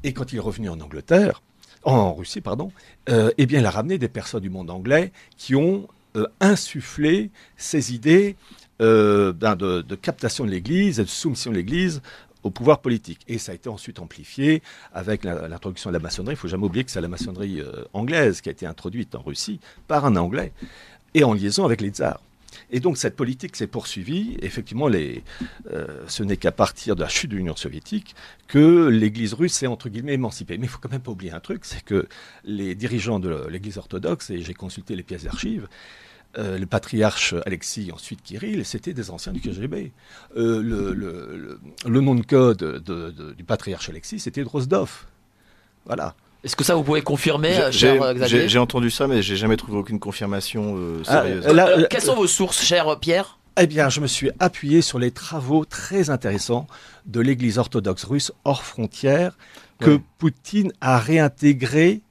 Et quand il est revenu en Angleterre, en Russie, pardon, euh, eh bien, il a ramené des personnes du monde anglais qui ont insufflé ces idées ben, de, de captation de l'Église et de soumission de l'Église au pouvoir politique. Et ça a été ensuite amplifié avec l'introduction de la maçonnerie. Il faut jamais oublier que c'est la maçonnerie euh, anglaise qui a été introduite en Russie par un Anglais et en liaison avec les tsars. Et donc cette politique s'est poursuivie. Effectivement, euh, ce n'est qu'à partir de la chute de l'Union soviétique que l'Église russe s'est entre guillemets émancipée. Mais il faut quand même pas oublier un truc, c'est que les dirigeants de l'Église orthodoxe, et j'ai consulté les pièces d'archives, euh, le patriarche Alexis, ensuite Kirill, c'était des anciens du KGB. Euh, le, le- le- le nom de code de- de- du patriarche Alexis, c'était Drozdov. Voilà. Est-ce que ça vous pouvez confirmer, J'ai- euh, cher Xavier j'ai- entendu ça, mais j'ai jamais trouvé aucune confirmation euh, Ah, sérieuse. là, Quelles sont vos sources, cher Pierre? Eh bien, je me suis appuyé sur les travaux très intéressants de l'Église orthodoxe russe hors frontières que Ouais. Poutine a réintégré,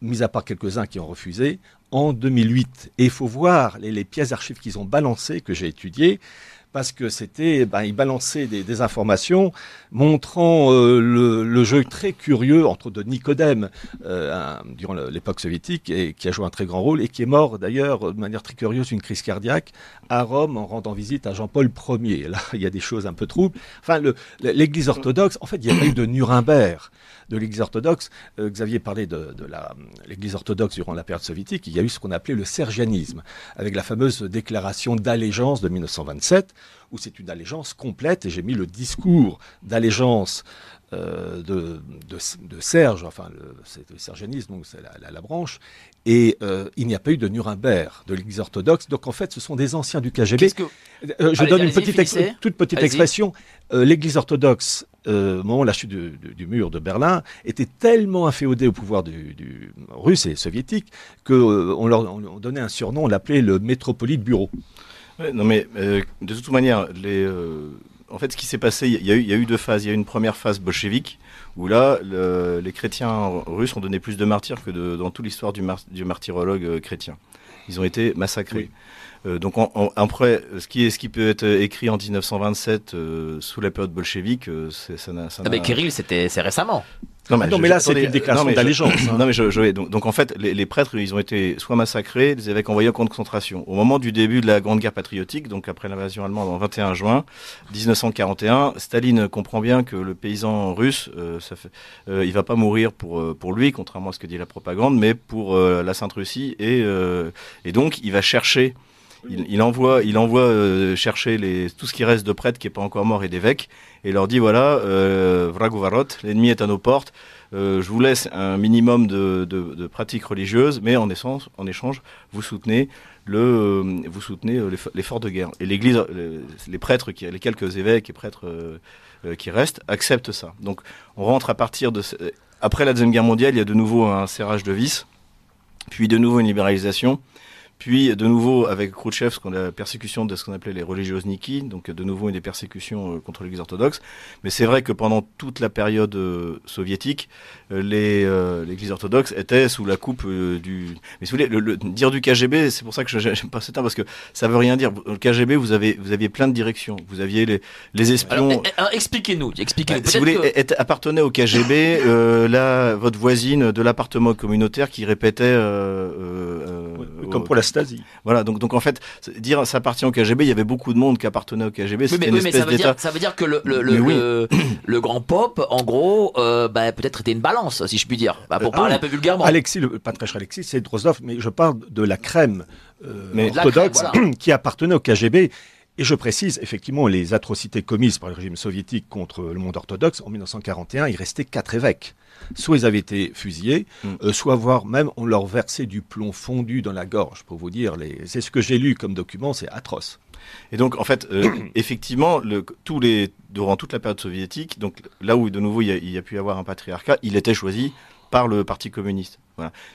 mis à part quelques-uns qui ont refusé, en 2008. Et il faut voir les, les pièces d'archives qu'ils ont balancées, que j'ai étudiées, parce que c'était, ben, ils balançaient des, des informations montrant euh, le, le jeu très curieux entre de Nicodème euh, durant l'époque soviétique et qui a joué un très grand rôle et qui est mort d'ailleurs de manière très curieuse d'une crise cardiaque à Rome en rendant visite à Jean-Paul Ier. Là, il y a des choses un peu troubles. Enfin, l'Église orthodoxe, en fait, il y a pas eu de Nuremberg de l'Église orthodoxe. Euh, Xavier parlait de, de l'Église orthodoxe durant la période soviétique. Il y a eu ce qu'on appelait le sergianisme, avec la fameuse déclaration d'allégeance de 1927, où c'est une allégeance complète. Et j'ai mis le discours d'allégeance euh, de, de, de Serge, enfin, c'est le sergianisme, donc c'est la, la- la branche. Et euh, il n'y a pas eu de Nuremberg de l'Église orthodoxe. Donc en fait, ce sont des anciens du KGB. Que Euh, je Allez, donne une petite ex- toute petite expression. L'Église orthodoxe, euh, au moment de la chute du, du- du mur de Berlin, était tellement inféodée au pouvoir du, du russe et soviétique que euh, on leur on donnait un surnom, on l'appelait le métropolite bureau. Non mais euh, de toute manière, les, euh, en fait, ce qui s'est passé, il y, a eu- il y a eu deux phases. Il y a eu une première phase bolchevique où là, le- les chrétiens russes ont donné plus de martyrs que de- dans toute l'histoire du, mar- martyrologue euh, chrétien. Ils ont été massacrés. Donc en- en- après, ce qui, est, ce qui peut être écrit en 1927 euh, sous la période bolchevique, euh, c'est- ça n'a. ça Ah, mais n'a- Kirill, c'était c'est récemment. Ah non, mais là, c'est une déclaration non, mais je- d'allégeance, hein. Non, mais je, je- donc, donc en fait, les, les prêtres, ils ont été soit massacrés, les évêques envoyés en camp de concentration. Au moment du début de la Grande Guerre patriotique, donc après l'invasion allemande en 21 juin 1941, Staline comprend bien que le paysan russe, euh, ça fait, euh, il va pas mourir pour euh, pour lui, contrairement à ce que dit la propagande, mais pour euh, la Sainte Russie, et euh, et donc il va chercher. Il, il envoie, il envoie euh, chercher les, tout ce qui reste de prêtres qui est pas encore mort et d'évêques, et leur dit voilà, euh, Vragovarot, l'ennemi est à nos portes. Euh, je vous laisse un minimum de, de, de pratiques religieuses, mais en, essence, en échange, vous soutenez le, euh, vous soutenez euh, l'eff- l'effort de guerre. Et l'Église, euh, les prêtres, qui, les quelques évêques et prêtres qui restent, acceptent ça. Donc, on rentre à partir de après la deuxième guerre mondiale, il y a de nouveau un serrage de vis, puis de nouveau une libéralisation. Puis de nouveau avec Khrouchtchev, ce qu'on a la persécution de ce qu'on appelait les religiosniki, donc de nouveau une des persécutions euh, contre l'Église orthodoxe. Mais c'est vrai que pendant toute la période euh, soviétique, euh, les euh, l'Église orthodoxe était sous la coupe du. Mais si vous voulez, le, le- dire du KGB, c'est pour ça que je- j'aime pas ce terme parce que ça veut rien dire. Le KGB, vous avez vous aviez plein de directions. Vous aviez les les espions. Alors, eh, eh, expliquez-nous, expliquez-nous. Bah, si vous voulez, que- appartenait au KGB, euh, là, votre voisine de l'appartement communautaire qui répétait. euh, euh, Comme pour la Stasi. Voilà, donc, donc en fait, dire ça appartient au KGB, il y avait beaucoup de monde qui appartenait au KGB, Oui, mais, une oui, mais ça, veut dire, ça veut dire que le, le, le, Mais oui. le, le grand pop, en gros, euh, bah, peut-être était une balance, si je puis dire, Bah, pour Euh, ah parler oui. un peu vulgairement. Alexis, le patriarche Alexis, c'est Drozdov, mais je parle de la crème euh, Mais- De la orthodoxe crème, qui appartenait au KGB. Et je précise, effectivement, les atrocités commises par le régime soviétique contre le monde orthodoxe, en 1941, il restait quatre évêques. Soit ils avaient été fusillés, Mm. euh, soit voire même on leur versait du plomb fondu dans la gorge, pour vous dire. Les... C'est ce que j'ai lu comme document, c'est atroce. Et donc, en fait, euh, effectivement, le, tous les, durant toute la période soviétique, donc là où de nouveau il y a, il y a pu y avoir un patriarcat, il était choisi par le Parti communiste.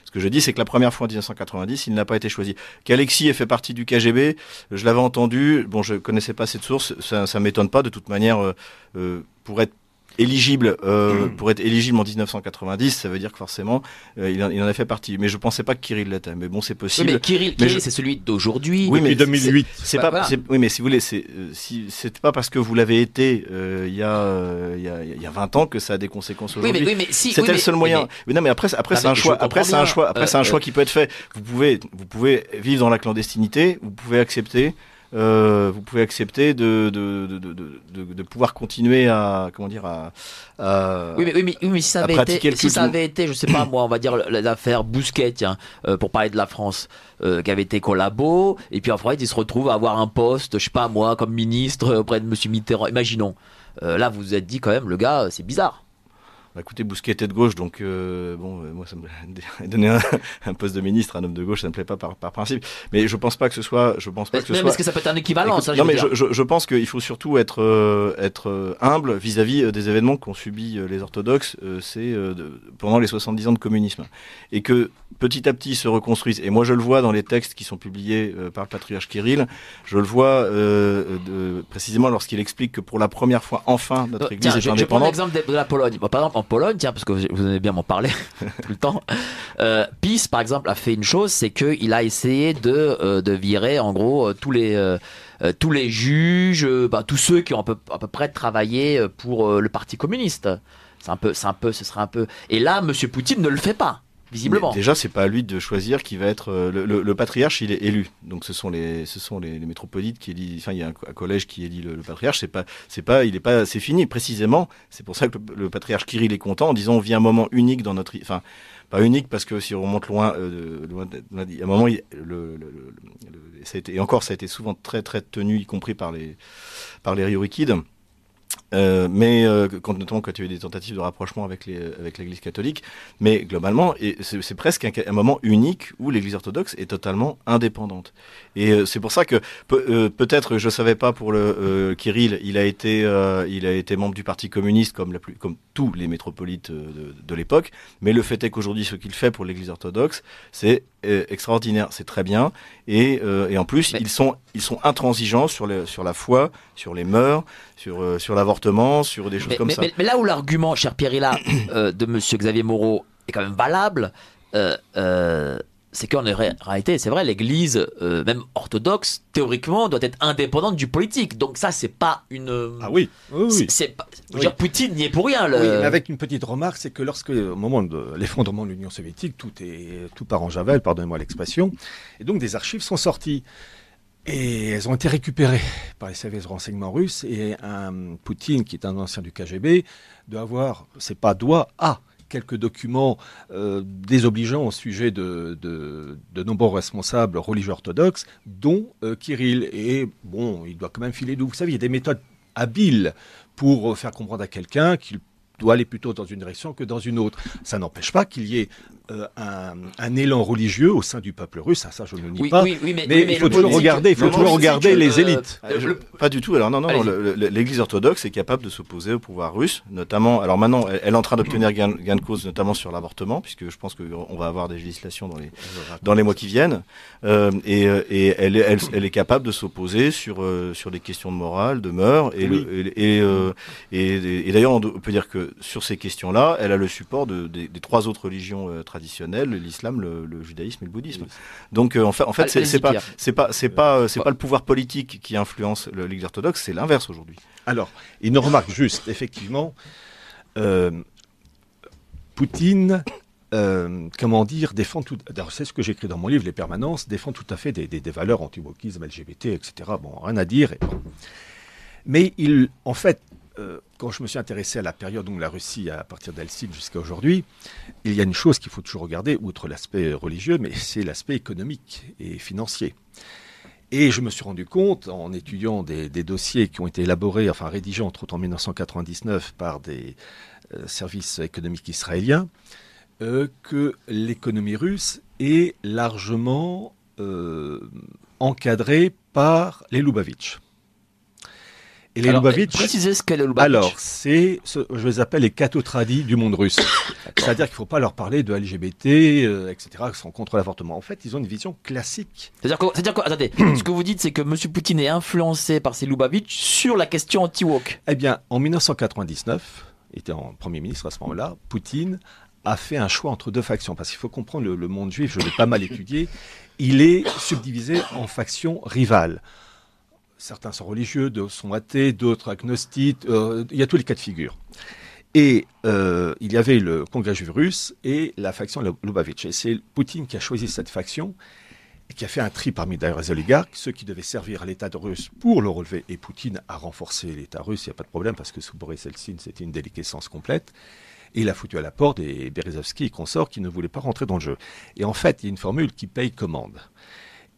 Ce que je dis, c'est que la première fois en 1990, il n'a pas été choisi. Qu'Alexis ait fait partie du KGB, je l'avais entendu. Bon, je connaissais pas cette source, ça, ça m'étonne pas. De toute manière, euh, euh, pour être éligible pour être éligible en 1990, ça veut dire que forcément il, en, a fait partie. Mais je pensais pas que Kirill l'était. Mais bon, c'est possible. mais Kirill, c'est celui d'aujourd'hui. Oui, mais 2008. C'est pas. Oui, mais si vous voulez, c'est si, c'est pas parce que vous l'avez été il y a il y a il y a 20 ans que ça a des conséquences aujourd'hui. Oui, mais, si, c'était le seul moyen. Mais, non, mais après, après c'est un choix. Après, c'est un choix. Après, c'est un choix qui peut être fait. Vous pouvez, vous pouvez vivre dans la clandestinité. Vous pouvez accepter. Euh, vous pouvez accepter de, de, de, de, de pouvoir continuer à comment dire à, à oui, mais, oui, mais, oui, si ça avait été si ça avait été je sais pas moi on va dire l'affaire Bousquet tiens euh, pour parler de la France euh, qui avait été collabo et puis après il se retrouve à avoir un poste je sais pas moi comme ministre auprès de Monsieur Mitterrand. Imaginons. Là vous vous êtes dit quand même le gars c'est bizarre bah, écoutez, Bousquet était de gauche, donc euh, bon, euh, moi, ça me donner un, poste de ministre à un homme de gauche, ça me plaît pas par, par principe. Mais je pense pas que ce soit, je pense pas que ce mais soit. Est-ce que ça peut être un équivalent ça, Non, mais je, je, je, pense qu'il faut surtout être euh, être humble vis-à-vis des événements qu'ont subi les orthodoxes, c'est pendant les 70 ans de communisme, et que petit à petit se reconstruisent. Et moi, je le vois dans les textes qui sont publiés par le patriarche Kirill. Je le vois de, précisément lorsqu'il explique que pour la première fois, enfin, notre Église est je, indépendante. Je prends l'exemple de la Pologne. par exemple, en Pologne, tiens, parce que vous allez bien m'en parler tout le temps. Euh, PIS, par exemple, a fait une chose, c'est qu'il a essayé de, euh, de virer, en gros, euh, tous les tous les juges, bah, tous ceux qui ont à peu, près travaillé pour le Parti communiste. C'est un peu, c'est un peu, ce serait un peu. Et là, Monsieur Poutine ne le fait pas visiblement. déjà, c'est pas à lui de choisir qui va être euh, le, patriarche. Il est élu, donc ce sont les ce sont les, métropolites qui élisent. Enfin, il y a un, collège qui élit le, patriarche. C'est pas c'est pas il est pas c'est fini précisément. C'est pour ça que le, patriarche Kirill est content en disant on vit un moment unique dans notre enfin pas unique parce que si on remonte loin, euh, loin, à un moment, il, ça a été, et encore, ça a été souvent très très tenu, y compris par les par les. Euh, mais euh, quand, notamment quand il y a eu des tentatives de rapprochement avec les avec l'Église catholique, mais globalement, c'est presque un, moment unique où l'Église orthodoxe est totalement indépendante. Et euh, c'est pour ça que peut-être je savais pas pour le Kirill, il a été il a été membre du Parti communiste comme la plus comme tous les métropolites de, de l'époque, mais le fait est qu'aujourd'hui ce qu'il fait pour l'Église orthodoxe, c'est extraordinaire, c'est très bien, et, et en plus ils sont ils sont intransigeants sur le, sur la foi, sur les mœurs, sur sur l'avortement sur des choses comme ça. Mais, là où l'argument, cher Pierre euh, de Monsieur Xavier Moreau est quand même valable, euh, euh, c'est qu'en réalité, c'est vrai, l'Église, même orthodoxe, théoriquement, doit être indépendante du politique. Donc ça, c'est pas une. Ah oui. oui, C'est pas. Dire, Poutine n'y est pour rien. Oui, avec une petite remarque, c'est que lorsque, au moment de l'effondrement de l'Union soviétique, tout est tout part en javel, pardonnez-moi l'expression, et donc des archives sont sorties. Et elles ont été récupérées par les services de renseignement russes. Et un Poutine, qui est un ancien du KGB, doit avoir, c'est pas doit, a quelques documents euh, désobligeants au sujet de, nombreux responsables religieux orthodoxes, dont euh, Kirill. Et bon, il doit quand même filer d'où. Vous savez, il y a des méthodes habiles pour faire comprendre à quelqu'un qu'il doit aller plutôt dans une direction que dans une autre. Ça n'empêche pas qu'il y ait euh, un, élan religieux au sein du peuple russe, ça, ça je ne le nie pas. mais, il faut toujours regarder, il faut toujours regarder les élites. Euh, pas du tout. Alors non, non, l'Église orthodoxe est capable de s'opposer au pouvoir russe, notamment. Alors maintenant, elle, est en train d'obtenir gain, de cause, notamment sur l'avortement, puisque je pense qu'on va avoir des législations dans les dans les mois qui viennent. Euh, et, et elle, elle, elle, est capable de s'opposer sur sur des questions de morale, de mœurs, et et, et, d'ailleurs, on peut dire que sur ces questions-là, elle a le support de, des, trois autres religions traditionnelles traditionnels, l'islam, le, judaïsme et le bouddhisme. Donc euh, en fait, en fait, c'est pas, c'est pas, c'est pas, c'est pas le pouvoir politique qui influence l'Église orthodoxe, c'est l'inverse aujourd'hui. Alors, une remarque juste, effectivement, euh, Poutine. Euh, comment dire, défend tout. C'est ce que j'écris dans mon livre, Les Permanences, défend tout à fait des, des, des valeurs anti-wokisme, LGBT, etc. Bon, rien à dire. Mais il, en fait, euh, quand je me suis intéressé à la période où la Russie, à partir d'Helsinki jusqu'à aujourd'hui, il y a une chose qu'il faut toujours regarder, outre l'aspect religieux, mais c'est l'aspect économique et financier. Et je me suis rendu compte, en étudiant des, dossiers qui ont été élaborés, enfin rédigés entre autres en 1999 par des euh, services économiques israéliens, euh, que l'économie russe est largement encadrée par les Lubavitch. Et les Lubavitch. Précisez ce qu'est le Lubavitch. Alors, c'est, je les appelle les catotradis du monde russe. C'est-à-dire qu'il ne faut pas leur parler de LGBT, euh, etc., qui sont contre l'avortement. En fait, ils ont une vision classique. C'est-à-dire quoi Attendez, ce que vous dites, c'est que M. Poutine est influencé par ces Lubavitch sur la question anti-woke. Eh bien, en 1999, était en Premier ministre à ce moment-là, Poutine a fait un choix entre deux factions. Parce qu'il faut comprendre, le, monde juif, je l'ai pas mal étudié, il est subdivisé en factions rivales. Certains sont religieux, d'autres sont athées, d'autres agnostiques. Euh, il y a tous les cas de figure. Et euh, il y avait le Congrès juif russe et la faction Lubavitch. Et c'est Poutine qui a choisi cette faction et qui a fait un tri parmi d'ailleurs les oligarques, ceux qui devaient servir à l'État russe pour le relever. Et Poutine a renforcé l'État russe, il n'y a pas de problème, parce que sous Boris Eltsine, c'était une déliquescence complète. Et il a foutu à la porte des Berezovsky et consorts qui ne voulaient pas rentrer dans le jeu. Et en fait, il y a une formule qui paye commande.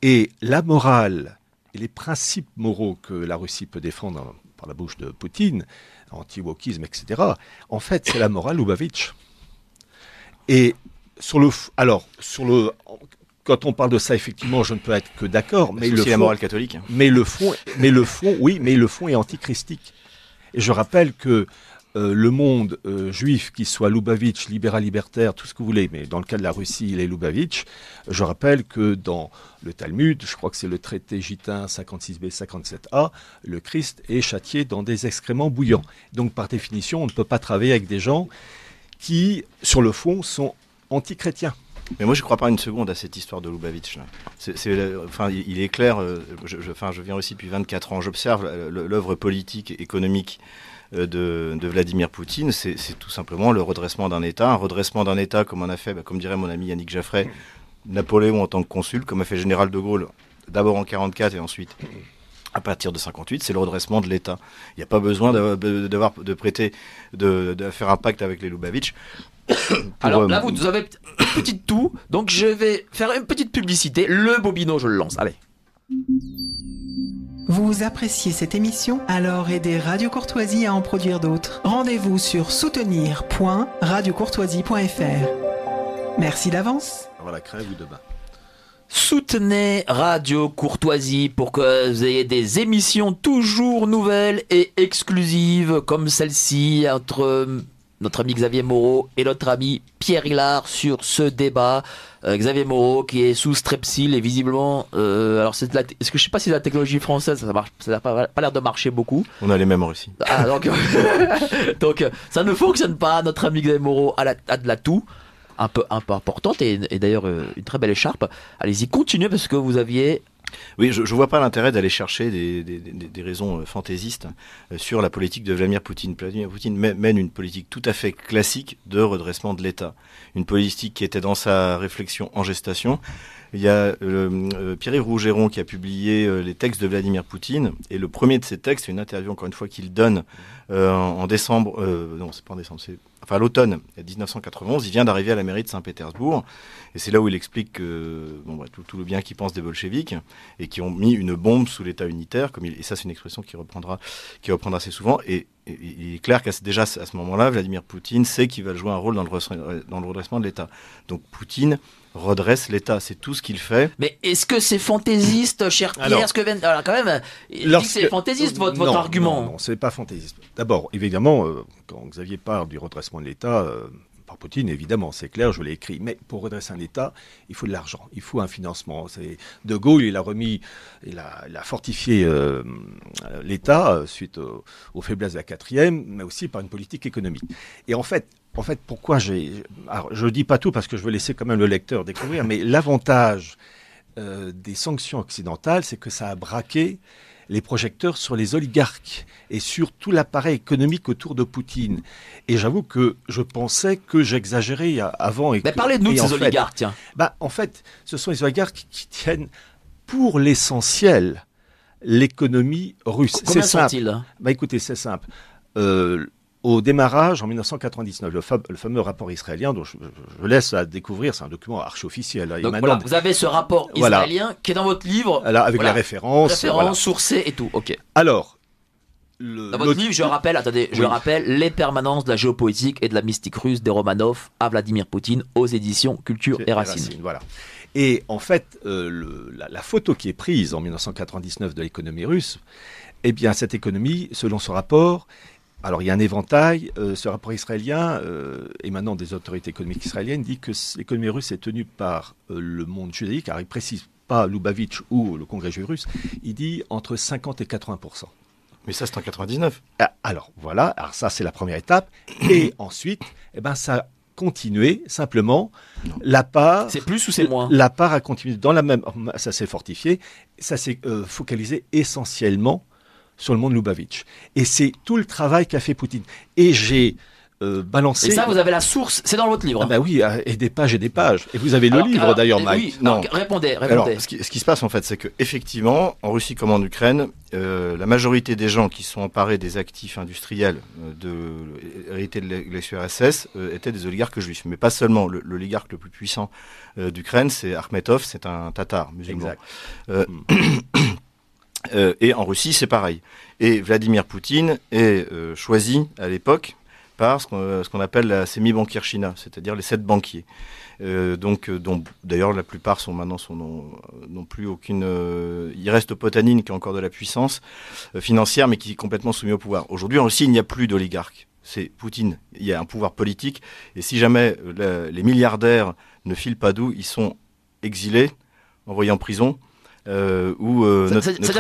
Et la morale et les principes moraux que la Russie peut défendre par la bouche de Poutine, anti-wokisme, etc., en fait, c'est la morale Lubavitch. Et sur le, alors, sur le, quand on parle de ça, effectivement, je ne peux être que d'accord. Mais le fond, la morale catholique. Mais le fond, mais le fond, oui, mais le fond est antichristique. Et je rappelle que euh, le monde euh, juif, qu'il soit Lubavitch, libéral, libertaire, tout ce que vous voulez, mais dans le cas de la Russie, il est Lubavitch. Je rappelle que dans le Talmud, je crois que c'est le traité gitain 56b, 57a, le Christ est châtié dans des excréments bouillants. Donc par définition, on ne peut pas travailler avec des gens qui, sur le fond, sont anti-chrétiens. Mais moi, je ne crois pas une seconde à cette histoire de Lubavitch. enfin, il est clair, euh, je, enfin, je viens aussi depuis 24 ans, j'observe l'œuvre politique, économique euh, de, Vladimir Poutine, c'est tout simplement le redressement d'un État. Un redressement d'un État, comme on a fait, bah, comme dirait mon ami Yannick Jaffray, Napoléon en tant que consul, comme a fait Général de Gaulle, d'abord en 44 et ensuite à partir de 58, c'est le redressement de l'État. Il n'y a pas besoin de, de, prêter, de, faire un pacte avec les Lubavitch. Alors là, euh, vous avez une petite tout, donc je vais faire une petite publicité. Le bobino, je le lance. Allez. Vous appréciez cette émission Alors aidez Radio Courtoisie à en produire d'autres. Rendez-vous sur soutenir.radiocourtoisie.fr. Merci d'avance. Voilà, crève ou demain. Soutenez Radio Courtoisie pour que vous ayez des émissions toujours nouvelles et exclusives comme celle-ci entre notre ami Xavier Moreau et notre ami Pierre Hillard sur ce débat. Euh, Xavier Moreau qui est sous Strepsil et visiblement, euh, alors c'est est-ce que je sais pas si la technologie française ça marche, ça n'a pas, l'air de marcher beaucoup. On a les mêmes aussi. Ah, donc, donc ça ne fonctionne pas. Notre ami Xavier Moreau a, la, a de la toux un peu, un peu importante et, et d'ailleurs euh, une très belle écharpe. Allez-y, continuez parce que vous aviez oui, je ne vois pas l'intérêt d'aller chercher des, raisons euh, fantaisistes euh, sur la politique de Vladimir Poutine. Vladimir Poutine mène une politique tout à fait classique de redressement de l'État. Une politique qui était dans sa réflexion en gestation. Il y a euh, Pierre Rougeron qui a publié les textes de Vladimir Poutine. Et le premier de ces textes, c'est une interview, encore une fois, qu'il donne en, décembre. non, c'est pas en décembre, c'est enfin l'automne 1991, il vient d'arriver à la mairie de Saint-Pétersbourg, et c'est là où il explique que, bon, bah, tout, le bien qu'il pense des bolcheviks, et qui ont mis une bombe sous l'État unitaire, comme il, et ça c'est une expression qu'il reprendra, qui reprendra assez souvent, et, il est clair qu'à déjà à ce moment-là, Vladimir Poutine sait qu'il va jouer un rôle dans le, dans le redressement de l'État. Donc Poutine redresse l'État. C'est tout ce qu'il fait. Mais est-ce que c'est fantaisiste, cher Pierre ce que Alors, quand même, c'est fantaisiste votre, votre argument. Non, non c'est pas fantaisiste. D'abord, évidemment, euh, quand Xavier parle du redressement de l'État, euh, par Poutine, évidemment, c'est clair, je l'ai écrit. Mais pour redresser un État, il faut de l'argent, il faut un financement. De Gaulle, il a remis, il a, fortifié euh, l'État suite aux faiblesses de la quatrième, mais aussi par une politique économique. Et en fait, en fait, pourquoi j'ai. je ne dis pas tout parce que je veux laisser quand même le lecteur découvrir, mais l'avantage euh, des sanctions occidentales, c'est que ça a braqué les projecteurs sur les oligarques et sur tout l'appareil économique autour de Poutine. Et j'avoue que je pensais que j'exagérais avant. Et Mais parlez-nous de ces oligarques, tiens. Bah, en fait, ce sont les oligarques qui tiennent pour l'essentiel l'économie russe. Combien sont-ils? Bah, Écoutez, c'est simple. Euh, au démarrage, en 1999, le, fameux rapport israélien, dont je, laisse à découvrir, c'est un document archi-officiel. Hein, vous avez ce rapport israélien qui est dans votre livre. avec la référence. Référence, sourcée et tout, ok. Alors, dans votre livre, je rappelle, attendez, je rappelle, Les permanences de la géopolitique et de la mystique russe des Romanov à Vladimir Poutine aux éditions Culture et Racine. voilà. Et en fait, euh, la, la, photo qui est prise en 1999 de l'économie russe, eh bien, cette économie, selon ce rapport, alors il y a un éventail. Euh, ce rapport israélien, euh, émanant des autorités économiques israéliennes, dit que l'économie russe est tenue par euh, le monde judaïque. Alors il précise pas Lubavitch ou le Congrès juif russe. Il dit entre 50 et 80 Mais ça, c'est en 99. Ah, Alors voilà, alors ça c'est la première étape. Et ensuite, eh ben, ça a continué simplement. La part, C'est plus ou c'est moins la part a continué dans la même. Ça s'est fortifié. Ça s'est euh, focalisé essentiellement sur le monde Lubavitch. Et c'est tout le travail qu'a fait Poutine. Et j'ai euh, balancé. Et ça, vous avez la source, c'est dans votre livre. Ah bah oui, euh, et des pages et des pages. Et vous avez le livre d'ailleurs, eh Mike. Oui, Non. alors, répondez, Alors, répondez. ce qui, ce qui se passe en fait, c'est que effectivement, en Russie comme en Ukraine, euh, la majorité des gens qui sont emparés des actifs industriels euh, de hérités de l'ex-URSS euh, étaient des oligarques juifs. Mais pas seulement. Le- L'oligarque le plus puissant d'Ukraine, c'est Akhmetov, c'est un tatar musulman. Exact. Euh, euh, et en Russie, c'est pareil. Et Vladimir Poutine est euh, choisi à l'époque par ce qu'on qu'on appelle la semi-bankirchina, c'est-à-dire les sept banquiers. Euh, donc, euh, dont d'ailleurs la plupart sont maintenant sont non, non plus aucune. euh, il reste Potanine qui a encore de la puissance euh, financière, mais qui est complètement soumis au pouvoir. Aujourd'hui, en Russie, il n'y a plus d'oligarques. C'est Poutine. Il y a un pouvoir politique, et si jamais euh, les milliardaires ne filent pas d'où, ils sont exilés, envoyés en prison euh, ou euh, Ça- neut- ça-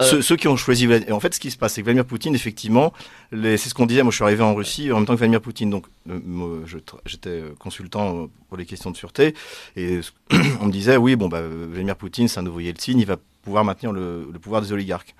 euh, Ceux, ceux qui ont choisi en fait ce qui se passe c'est que Vladimir Poutine effectivement c'est ce qu'on disait moi je suis arrivé en Russie en même temps que Vladimir Poutine. Donc euh, j'étais consultant pour les questions de sûreté et on me disait oui bon bah Vladimir Poutine c'est un nouveau Yeltsin il va pouvoir maintenir le, le pouvoir des oligarques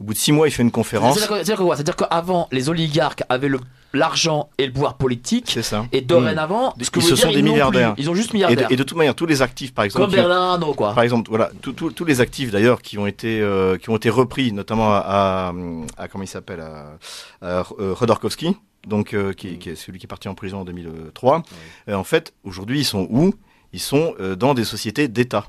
au bout de six mois il fait une conférence c'est-à-dire quoi? C'est-à-dire qu'avant, les oligarques avaient le- l'argent et le pouvoir politique, c'est ça et dorénavant, Mmh. ce que Ils vous se dire, sont des ils n'ont plus. milliardaires. Ils ont juste et de, milliardaires. et de toute manière tous les actifs par exemple Comme qui- Bernard Arnault, quoi. Par exemple, voilà, tous- les actifs d'ailleurs qui ont été euh, qui ont été repris, notamment à, à, à- comment il s'appelle, à, à euh, donc euh, qui, qui est celui qui est parti en prison en 2003. Euh, en fait, aujourd'hui, ils sont où? Ils sont euh, dans des sociétés d'État.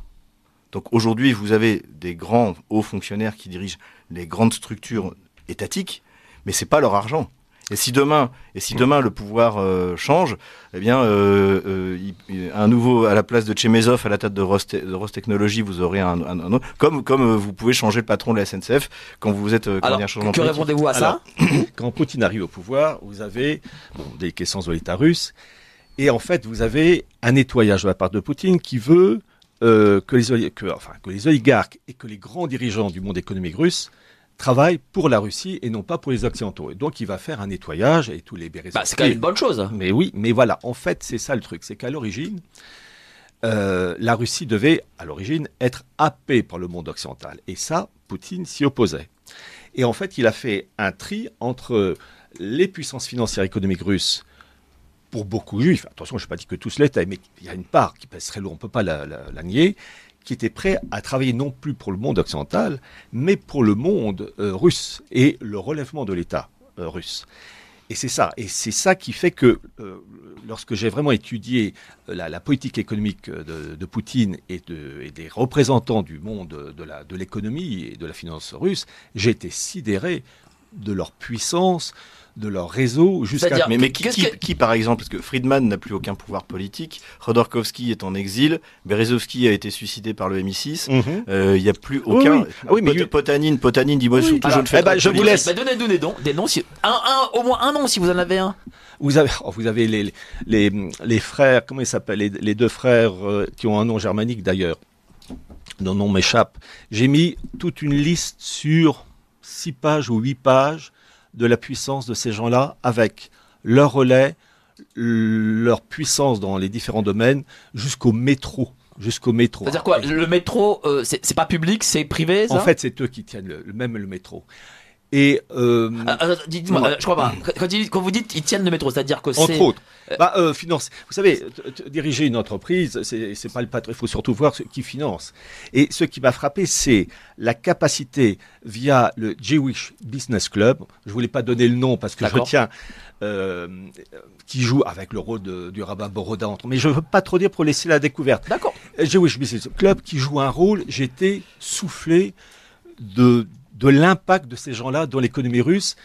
Donc aujourd'hui, vous avez des grands hauts fonctionnaires qui dirigent les grandes structures étatiques, mais c'est pas leur argent. Et si demain, et si demain le pouvoir euh, change, eh bien, euh, euh, un nouveau à la place de Chemezov à la tête de Rost, de Rostechnologie, vous aurez un, un- un autre. Comme comme vous pouvez changer le patron de la SNCF quand vous êtes euh, quand il y a un Alors, changement que répondez-vous à ça quand Poutine arrive au pouvoir, vous avez bon, des questions de l'État russe, et en fait, vous avez un nettoyage de la part de Poutine qui veut euh, que, les, oli- que, enfin, que les oligarques et que les grands dirigeants du monde économique russe travaillent pour la Russie et non pas pour les Occidentaux. Et donc, il va faire un nettoyage et tous les bérets. Bah, C'est quand même une bonne chose. Mais oui, mais voilà, en fait, c'est ça le truc, c'est qu'à l'origine, euh, la Russie devait, à l'origine, être happée par le monde occidental. Et ça, Poutine s'y opposait. Et en fait, il a fait un tri entre les puissances financières et économiques russes, pour beaucoup juifs, attention, je n'ai pas dit que tous l'étaient, mais il y a une part qui pèserait lourd, on ne peut pas la, nier, qui était prêt à travailler non plus pour le monde occidental, mais pour le monde euh, russe et le relèvement de l'État euh, russe. Et c'est ça. Et c'est ça qui fait que euh, lorsque j'ai vraiment étudié la, politique économique de, Poutine et, de- et des représentants du monde de l'économie et de la finance russe, j'ai été sidéré de leur puissance, de leur réseau, jusqu'à... Mais, mais qui, Qu'est-ce qui- que- qui, par exemple, parce que Friedman n'a plus aucun pouvoir politique, Khodorkovsky est en exil, Berezovsky a été suicidé par le MI6, Mhm. euh, il n'y a plus Oui, aucun. oui. Ah oui, mais Pot- lui- Potanine, Potanine dit moi Oui. surtout je Alors, ne fais eh pas ben, je vous laisse. Bah, donnez, donnez donc des noms, si... un, un, au moins un nom si vous en avez un. Vous avez, oh, vous avez les, les, les frères, comment ils s'appellent les, les deux frères euh, qui ont un nom germanique d'ailleurs. Le nom m'échappe. J'ai mis toute une liste sur six pages ou huit pages de la puissance de ces gens-là avec leur relais, leur puissance dans les différents domaines jusqu'au métro. Jusqu'au métro. C'est-à-dire quoi? Le métro, euh, c'est pas public, c'est privé, ça? En fait, c'est eux qui tiennent le, le- même le métro. Et euh, Ah, ah, Dites-moi, Moi- euh, je crois pas. Quand, vous dites ils tiennent le métro, c'est-à-dire que c'est. Entre autres. Bah, euh, finance. Vous savez, diriger une entreprise, c'est pas le patron. Il faut surtout voir ce qui finance. Et ce qui m'a frappé, c'est la capacité via le Jewish Business Club. Je voulais pas donner le nom parce que je tiens. euh, qui joue avec le rôle de- du rabbin Boroda entre mais je veux pas trop dire pour laisser la découverte D'accord. Jewish Business Club qui joue un rôle j'étais soufflé de de l'impact de ces gens-là dans l'économie russe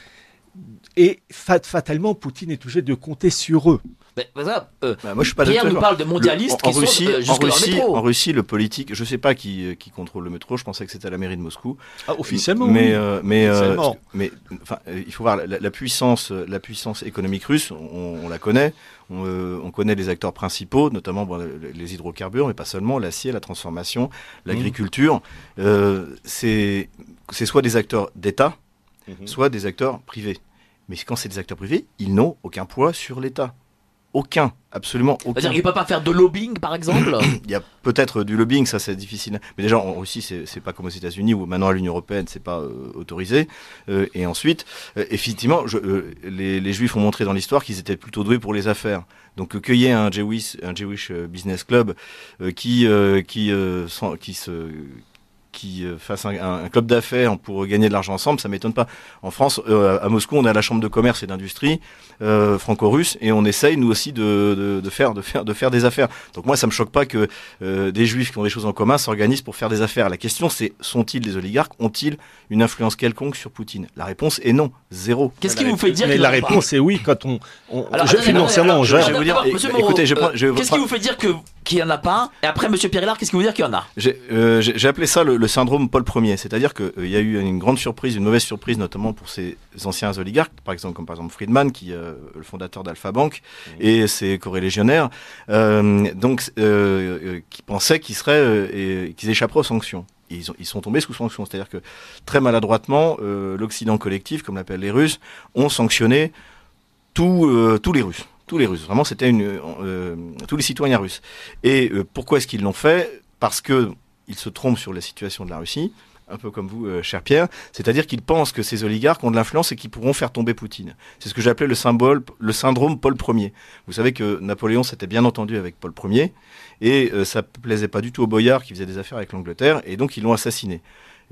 et fat- fatalement Poutine est obligé de compter sur eux bah, ça, euh, Bah, moi, je suis pas Pierre nous parle de mondialistes Le- en, qui en Russie, sont euh, en, Russie, métro. en Russie, le politique, je sais pas qui, euh, qui contrôle le métro. Je pensais que c'était à la mairie de Moscou. Ah, officiellement mais oui. euh, mais Officiellement. mais enfin, euh, il faut voir la, la puissance, la puissance économique russe. On, on la connaît. On, euh, on connaît les acteurs principaux, notamment bon, les- hydrocarbures, mais pas seulement l'acier, la transformation, l'agriculture. Euh, c'est soit des acteurs d'État Mhm. soit des acteurs privés. Mais quand c'est des acteurs privés, ils n'ont aucun poids sur l'État. Aucun, absolument aucun. C'est-à-dire qu'il peut pas faire de lobbying, par exemple Il y a peut-être du lobbying, ça c'est difficile. Mais déjà en Russie, c'est pas comme aux États-Unis où maintenant à l'Union européenne, c'est pas euh, autorisé. Euh, et ensuite, euh, effectivement, je- les, les Juifs ont montré dans l'histoire qu'ils étaient plutôt doués pour les affaires. Donc qu'il y ait un Jewish, un Jewish Business Club qui qui se qui euh, fasse un, un club d'affaires pour gagner de l'argent ensemble, ça m'étonne pas. En France, euh, à Moscou, on a la chambre de commerce et d'industrie euh, franco-russe et on essaye nous aussi de, de, de faire de faire de faire des affaires. Donc moi, ça me choque pas que euh, des juifs qui ont des choses en commun s'organisent pour faire des affaires. La question, c'est sont-ils des oligarques? Ont-ils une influence quelconque sur Poutine? La réponse est non, zéro. Qu'est-ce qui La vous fait dire Mais la réponse est oui quand on, on Alors, je- financièrement je vais vous dire, écoutez, je euh, je vais Qu'est-ce qui vous fait dire que qu'il y en a pas. Et après, monsieur Périllard, qu'est-ce qui vous dire qu'il y en a? J'ai euh, j'ai- appelé ça le, le syndrome Paul Ier, c'est-à-dire qu'il y a eu une grande surprise, une mauvaise surprise, notamment pour ces anciens oligarques, par exemple comme par exemple Friedman, qui est euh, le fondateur d'Alpha Bank, et ses corélégionnaires, euh, donc euh, euh, qui pensaient qu'ils seraient, euh, qu'ils échapperaient aux sanctions. Ils, ont- ils sont tombés sous sanctions, c'est-à-dire que très maladroitement, euh, l'Occident collectif, comme l'appellent les Russes, ont sanctionné tous, euh, tous les Russes. Tous les Russes. Vraiment, c'était une, euh, tous les citoyens russes. Et euh, pourquoi est-ce qu'ils l'ont fait? Parce que ils se trompent sur la situation de la Russie, un peu comme vous, euh, cher Pierre. C'est-à-dire qu'ils pensent que ces oligarques ont de l'influence et qu'ils pourront faire tomber Poutine. C'est ce que j'appelais le symbole, le syndrome Paul Ier. Vous savez que Napoléon s'était bien entendu avec Paul Ier et euh, ça plaisait pas du tout aux boyards qui faisaient des affaires avec l'Angleterre et donc ils l'ont assassiné.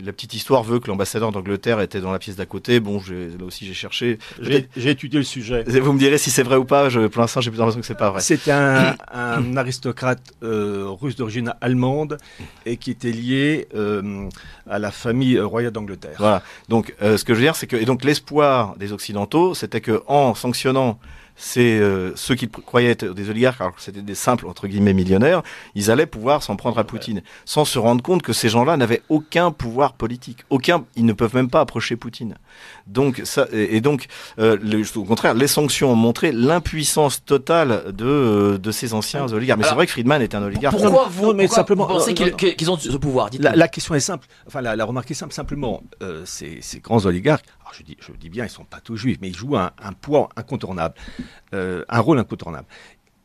La petite histoire veut que l'ambassadeur d'Angleterre était dans la pièce d'à côté. Bon, là aussi j'ai cherché. J'ai étudié le sujet. Vous me direz si c'est vrai ou pas. Je, pour l'instant, j'ai plus l'impression que c'est pas vrai. C'est un, un aristocrate euh, russe d'origine allemande et qui était lié euh, à la famille royale d'Angleterre. Voilà. Donc, euh, ce que je veux dire, c'est que et donc l'espoir des Occidentaux, c'était que en sanctionnant ces, euh, ceux qui croyaient être des oligarques, alors que c'était des simples entre guillemets millionnaires, ils allaient pouvoir s'en prendre à Poutine, sans se rendre compte que ces gens-là n'avaient aucun pouvoir politique, aucun, ils ne peuvent même pas approcher Poutine. Donc ça, et, et donc, euh, le- au contraire, les sanctions ont montré l'impuissance totale de euh, de ces anciens oligarques. Mais c'est vrai que Friedman est un oligarque. Pourquoi vous, non, mais pourquoi simplement- vous pensez qu'ils ont ce pouvoir La, la question est simple, enfin la, la remarque est simple, simplement, euh, ces, ces grands oligarques, je dis, je dis bien, ils sont pas tous juifs, mais ils jouent un, un poids incontournable, euh, un rôle incontournable.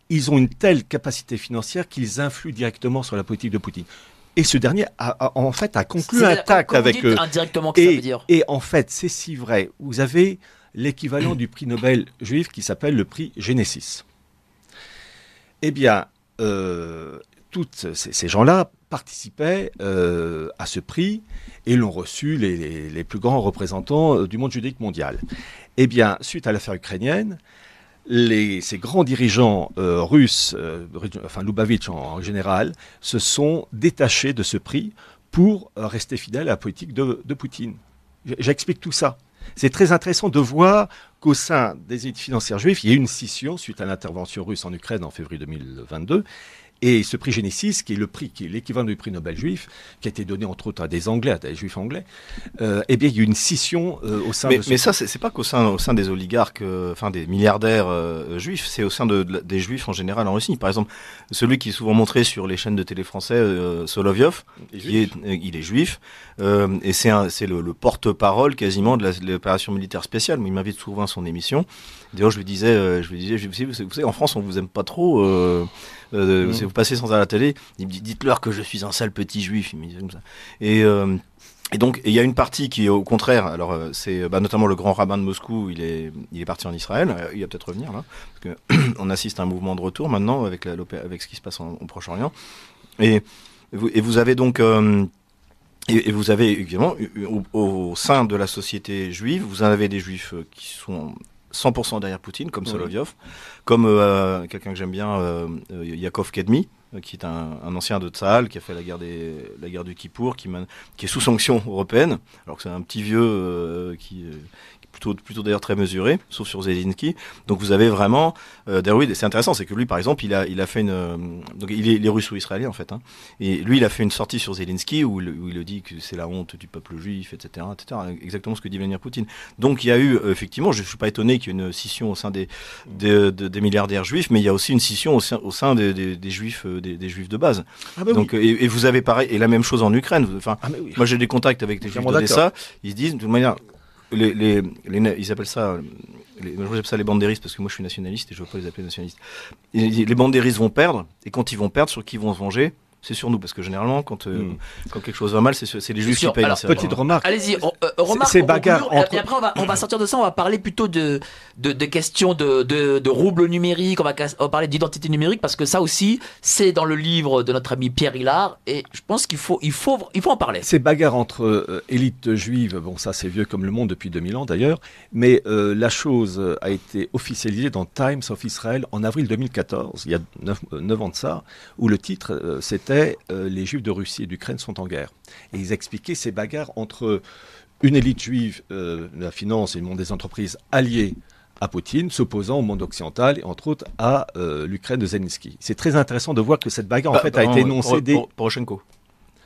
Ils ont une telle capacité financière qu'ils influent directement sur la politique de Poutine. Et ce dernier, a, a- en fait, a conclu un tact avec dites eux. Indirectement, que ça Et, veut dire et en fait, c'est si vrai. Vous avez l'équivalent du prix Nobel juif qui s'appelle le prix Genesis. Eh bien, euh, tous ces, ces gens-là participaient euh, à ce prix et l'ont reçu les, plus grands représentants euh, du monde judaïque mondial. Eh bien, suite à l'affaire ukrainienne, ces grands dirigeants euh, russes, enfin Lubavitch en, général, se sont détachés de ce prix pour rester fidèles à la politique de, Poutine. J'explique tout ça. C'est très intéressant de voir qu'au sein des élites financières juives, il y a eu une scission suite à l'intervention russe en Ukraine en février 2022. Et ce prix Genesis, qui est le prix, qui est l'équivalent du prix Nobel juif, qui a été donné entre autres à des Anglais, à des Juifs anglais, euh, eh bien, il y a eu une scission euh, au sein Mais, de ce mais ça, c'est pas qu'au sein, au sein des oligarques, euh, enfin des milliardaires juifs, c'est au sein de, de la- des juifs en général en Russie. Par exemple, celui qui est souvent montré sur les chaînes de télé français, Solovyov, qui est, il est juif, et c'est le, le porte-parole quasiment de l'opération militaire spéciale. Il m'invite souvent à son émission. D'ailleurs, je lui disais, je lui disais, je, vous savez, vous savez, en France, on vous aime pas trop. Euh, si Vous passez sans à la télé. Il me dit, dites-leur que je suis un sale petit juif. Il me disait comme ça. Et euh, et donc, il y a une partie qui est au contraire, alors euh, c'est bah, notamment le grand rabbin de Moscou, il est, il est parti en Israël, Euh, il va peut-être revenir là, parce que on assiste à un mouvement de retour maintenant avec, la, avec ce qui se passe en- au Proche-Orient. Et, vous- et vous avez donc, euh, et, et vous avez évidemment, au, au sein de la société juive, vous en avez des juifs qui sont 100% derrière Poutine, comme Oui. Solovyov, comme euh, quelqu'un que j'aime bien, euh, euh, Yakov Kedmi, qui est un, un ancien de Tsahal, qui a fait la guerre, des, la guerre du Kippour, qui, est sous sanction européenne, alors que c'est un petit vieux euh, qui, plutôt, plutôt d'ailleurs très mesuré, sauf sur Zelensky. Donc vous avez vraiment, euh, d'ailleurs, oui, c'est intéressant, c'est que lui, par exemple, il a, il a fait une, euh, donc il est, il est russe ou israélien en fait, hein, et lui, il a fait une sortie sur Zelensky où, il- où il dit que c'est la honte du peuple juif, etc., etc., exactement ce que dit Vladimir Poutine. Donc il y a eu, euh, effectivement, je ne suis pas étonné qu'il y ait une scission au sein des, des, de- des milliardaires juifs, mais il y a aussi une scission au sein, au sein des, juifs, euh, des, juifs de base. Ah, bah oui. Donc, euh, et, et vous avez pareil, et la même chose en Ukraine. Enfin, Ah, oui. moi j'ai des contacts avec des juifs d'Odessa, ils se disent de toute manière, ils appellent ça, les, moi, j'appelle ça les bandéristes parce que moi je suis nationaliste et je veux pas les appeler nationalistes. Les bandéristes vont perdre et quand ils vont perdre, sur qui vont se venger? C'est sur nous parce que généralement quand, euh, Hmm. quand quelque chose va mal, c'est c'est les juifs qui payent. Alors, c'est Petite remarque. Allez-y, on- euh, remarque. ces on bagarres conclut, entre- Et après, on va, on va sortir de ça, on va parler plutôt de, de, de questions de, de, de roubles numériques, on va, cas- on va parler d'identité numérique, parce que ça aussi, c'est dans le livre de notre ami Pierre Hillard, et je pense qu'il faut, il faut, il faut en parler. Ces bagarres entre euh, élites juives, bon ça c'est vieux comme le monde depuis 2000 ans d'ailleurs, mais euh, la chose a été officialisée dans Times of Israel en avril 2014, il y a 9, ans de ça, où le titre euh, c'était euh, Les juifs de Russie et d'Ukraine sont en guerre. Et ils expliquaient ces bagarres entre une élite juive euh, de la finance et le monde des entreprises alliés à Poutine, s'opposant au monde occidental et entre autres à euh, l'Ukraine de Zelensky. C'est très intéressant de voir que cette bagarre en Bah, fait a été énoncée dès... Por- Poroshenko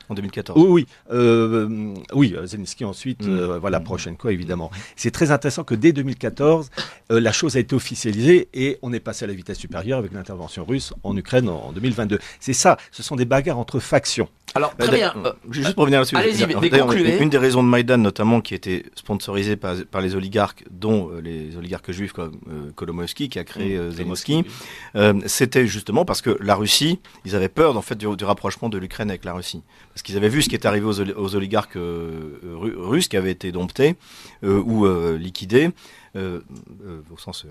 en 2014. Oui, oui, euh, oui, Zelensky ensuite, Mm. euh, voilà, Poroshenko évidemment. C'est très intéressant que dès 2014, euh, la chose a été officialisée et on est passé à la vitesse supérieure avec l'intervention russe en Ukraine en, en 2022. C'est ça, ce sont des bagarres entre factions. Alors, très bien. d'ailleurs, euh, Juste pour revenir là-dessus. allez-y. Une des raisons de Maïdan, notamment, qui était sponsorisée par, par les oligarques, dont euh, les oligarques juifs comme euh, Kolomoïski, qui a créé euh, Zelensky, euh, c'était justement parce que la Russie, ils avaient peur en fait du, du rapprochement de l'Ukraine avec la Russie, parce qu'ils avaient vu ce qui est arrivé aux, aux oligarques euh, euh, ru- russes qui avaient été domptés euh, ou euh, liquidés, euh, euh, au sens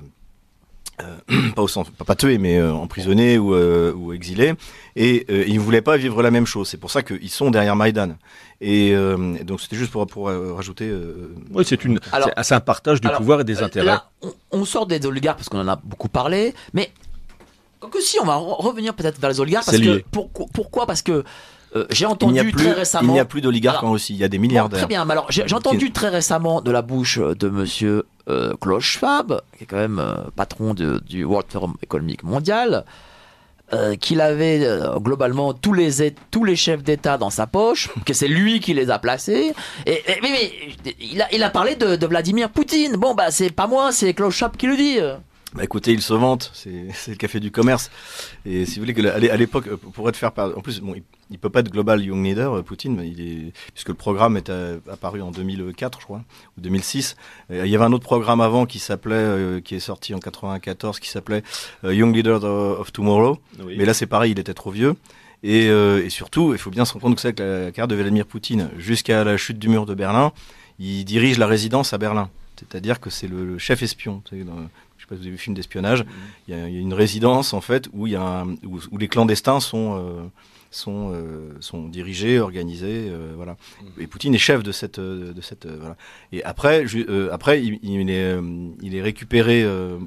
euh, pas au sens pas, pas tués mais euh, emprisonnés ou, euh, ou exilés et euh, ils ne voulaient pas vivre la même chose c'est pour ça qu'ils sont derrière Maïdan et euh, donc c'était juste pour, pour rajouter euh, Oui, c'est une, Alors- c'est- c'est un partage du alors, pouvoir et des intérêts. Là, on, on sort des oligarques parce qu'on en a beaucoup parlé, mais que si, on va re- revenir peut-être vers les oligarques parce C'est que lié. pourquoi, pourquoi? Parce que euh, j'ai il entendu plus très il récemment. n'y a plus d'oligarques en Russie il y a des Bon, milliardaires très bien, mais alors j'ai entendu très récemment de la bouche de monsieur euh, Klaus Schwab, qui est quand même euh, patron de- du World Forum économique mondial, euh, qu'il avait euh, globalement tous les, tous les chefs d'État dans sa poche, que c'est lui qui les a placés. Et, et- mais, mais, il, a, il a parlé de, de Vladimir Poutine. Bon, bah c'est pas moi, c'est Klaus Schwab qui le dit. Bah, écoutez, il se vante, c'est le café du commerce. Et si vous voulez que la- à l'é- à l'époque, euh, pour être faire par, en plus, bon, il, il peut pas être global young leader, euh, Poutine, mais il est, puisque le programme est euh, apparu en 2004, je crois, ou 2006. Euh, il y avait un autre programme avant qui s'appelait, qui est sorti en 94, qui s'appelait Young Leader of Tomorrow. Oui. Mais là, c'est pareil, il était trop vieux. Et, et surtout, il faut bien se rendre compte que c'est que la carrière de Vladimir Poutine, jusqu'à la chute du mur de Berlin, il dirige la résidence à Berlin. C'est-à-dire que c'est le, le chef espion. Vous savez, dans- je sais pas si vous avez vu le film d'espionnage. Il y, a, il y a une résidence en fait où il y a un- où, où les clandestins sont euh, sont euh, sont dirigés, organisés, euh, voilà. Et Poutine est chef de cette de cette voilà. Et après il, il est il est récupéré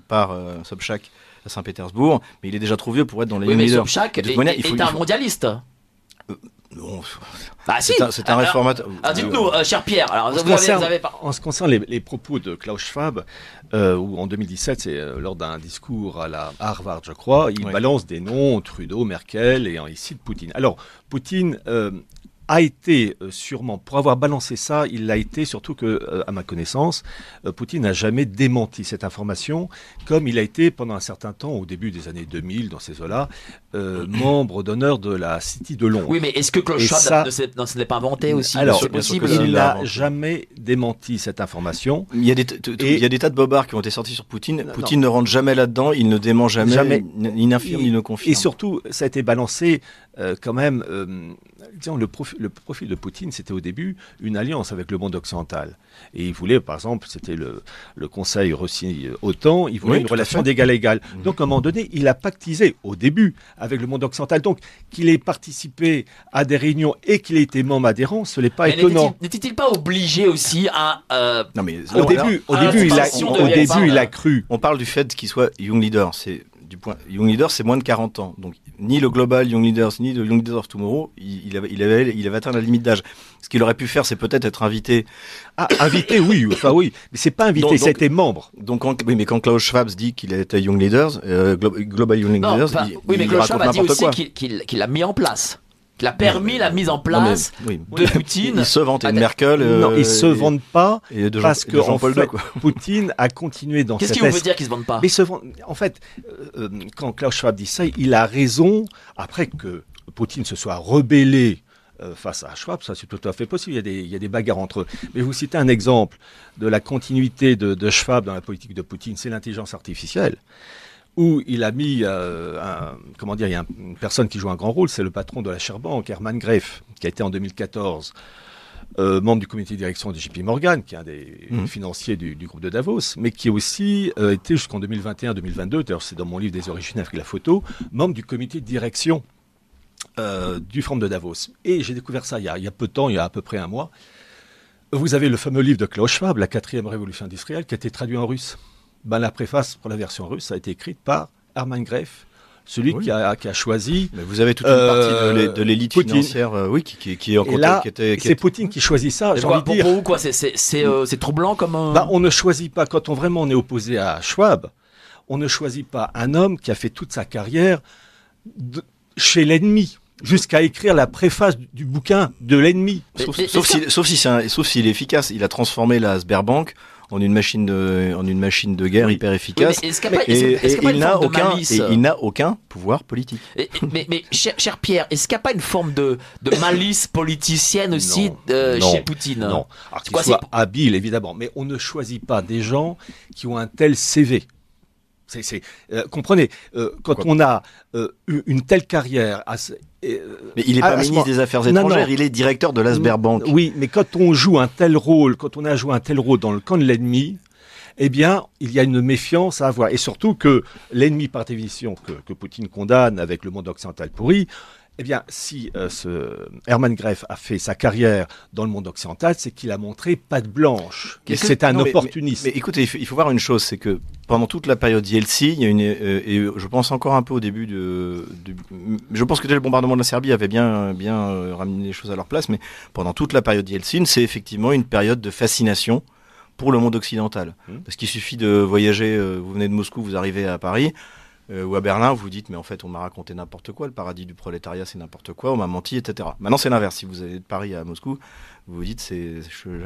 par Sobchak à Saint-Pétersbourg, mais il est déjà trop vieux pour être dans les Oui, mais leaders. Sobchak De est, manière, est- il faut- est il un faut- mondialiste. Non, Bah si. c'est un, un réformateur. alors, dites-nous, euh, cher Pierre. Alors, En ce vous avez, concerne- vous avez pas- En ce qui concerne les, les propos de Klaus Schwab, euh, où en 2017, c'est euh, lors d'un discours à la Harvard, je crois, il Oui. balance des noms, Trudeau, Merkel, et il cite Poutine. Alors, Poutine euh, a été euh, sûrement, pour avoir balancé ça, il l'a été, surtout que, euh, à ma connaissance, euh, Poutine n'a jamais démenti cette information, comme il a été pendant un certain temps, au début des années 2000, dans ces eaux-là, euh, membre d'honneur de la City de Londres. Oui, mais est-ce que Schwab ça- ne s'est- pas inventé aussi Alors, C'est possible. il n'a jamais démenti cette information. Il y a des, t- t- Et- il y a des tas de bobards qui ont été sortis sur Poutine. Non, Poutine ne rentre jamais là-dedans, il ne dément jamais, Jamais. ni ni n'infirme ni ne confirme. Et surtout, ça a été balancé euh, quand même. euh, disons, le, profi- le profil de Poutine, c'était au début une alliance avec le monde occidental. Et il voulait, par exemple, c'était le, le Conseil Russie-OTAN, il voulait Oui, une relation d'égal à égal. Mhm. Donc, à un moment donné, il a pactisé au début avec le monde occidental. Donc, qu'il ait participé à des réunions et qu'il ait été membre adhérent, ce n'est pas Mais étonnant. n'était-il- pas obligé aussi à. euh, Non, mais Au alors, début, au début, il a, au début, il a cru. On parle du fait qu'il soit young leader. C'est du point. Young leader, c'est moins de 40 ans. Donc ni le global young leaders ni le young leaders of tomorrow, il, il avait, il avait, il avait atteint la limite d'âge. Ce qu'il aurait pu faire, c'est peut-être être invité. Ah, invité, oui, enfin oui, mais c'est pas invité, c'était membre. Donc quand, oui, mais quand Klaus Schwab dit qu'il était young leaders, euh, glo- global young non, leaders, enfin, il, oui, mais il Klaus raconte Schwab a dit aussi qu'il l'a mis en place. Qu'il a permis la mise en Non, mais- place oui. de Poutine. Il se vante et de Ah, Merkel. non, euh, ils se et- vendent pas et de Jean- parce que de en Jean-Paul fait. Poutine a continué dans Qu'est-ce qui vous veut dire qu'ils se vendent pas Mais se vend- en fait, euh, euh, quand Klaus Schwab dit ça, il a raison. Après que Poutine se soit rebellé euh, face à Schwab, ça c'est tout à fait possible. Il y, a des, il y, a des, bagarres entre eux. Mais vous citez un exemple de la continuité de, de Schwab dans la politique de Poutine, c'est l'intelligence artificielle où il a mis, euh, un, comment dire, il y a une personne qui joue un grand rôle, c'est le patron de la Bank, Herman Greff, qui a été en 2014 euh, membre du comité de direction de JP Morgan, qui est un des mmh. financiers du, du, groupe de Davos, mais qui a aussi euh, été jusqu'en 2021-2022, d'ailleurs c'est dans mon livre des origines avec la photo, membre du comité de direction euh, du Forum de Davos. Et j'ai découvert ça il y, a, il y, a, peu de temps, il y a à peu près un mois. Vous avez le fameux livre de Klaus Schwab, La quatrième révolution industrielle, qui a été traduit en russe. Ben, la préface pour la version russe a été écrite par Hermann Greff, celui qui, a, qui, a, choisi. Mais vous avez toute une partie de l'élite financière, euh, oui, qui, qui, qui, est en contact. C'est Poutine qui choisit ça. J'ai envie de dire. Pour vous, quoi, c'est euh, troublant comme. Un... Bah, on ne choisit pas quand on vraiment on est opposé à Schwab. On ne choisit pas un homme qui a fait toute sa carrière de, chez l'ennemi jusqu'à écrire la préface du bouquin de l'ennemi. Sauf, sauf s'il si sauf s'il est efficace. Il a transformé la Sberbank en une machine de, en une machine de guerre hyper efficace. et, il n'a aucun, et il n'a aucun pouvoir politique. mais, mais cher, Pierre, est-ce qu'il n'y a pas une forme de, de malice politicienne aussi euh, chez Poutine? Non. Alors qu'il soit habile, évidemment, mais on ne choisit pas des gens qui ont un tel CV. C'est, euh, comprenez, euh, quand on a euh, une telle carrière. mais il n'est pas ministre des Affaires étrangères, il est directeur de l'Asberbank. Oui, mais quand on joue un tel rôle, quand on a joué un tel rôle dans le camp de l'ennemi, eh bien, il y a une méfiance à avoir. Et surtout que l'ennemi par définition que, que Poutine condamne avec le monde occidental pourri, eh bien, si euh, ce Hermann Greff a fait sa carrière dans le monde occidental, c'est qu'il a montré patte blanche. Et c'est un opportuniste. Mais, écoutez, il faut, voir une chose, c'est que pendant toute la période Yeltsin, il y a une, euh, et je pense encore un peu au début de, je pense que dès le bombardement de la Serbie avait bien, bien euh, ramené les choses à leur place, mais pendant toute la période Yeltsin, c'est effectivement une période de fascination pour le monde occidental. Mmh. Parce qu'il suffit de voyager, vous venez de Moscou, vous arrivez à Paris, euh, ou à Berlin, vous dites, mais en fait, on m'a raconté n'importe quoi, le paradis du prolétariat, c'est n'importe quoi, on m'a menti, etc. Maintenant, c'est l'inverse. Si vous allez de Paris à Moscou, vous vous dites, c'est,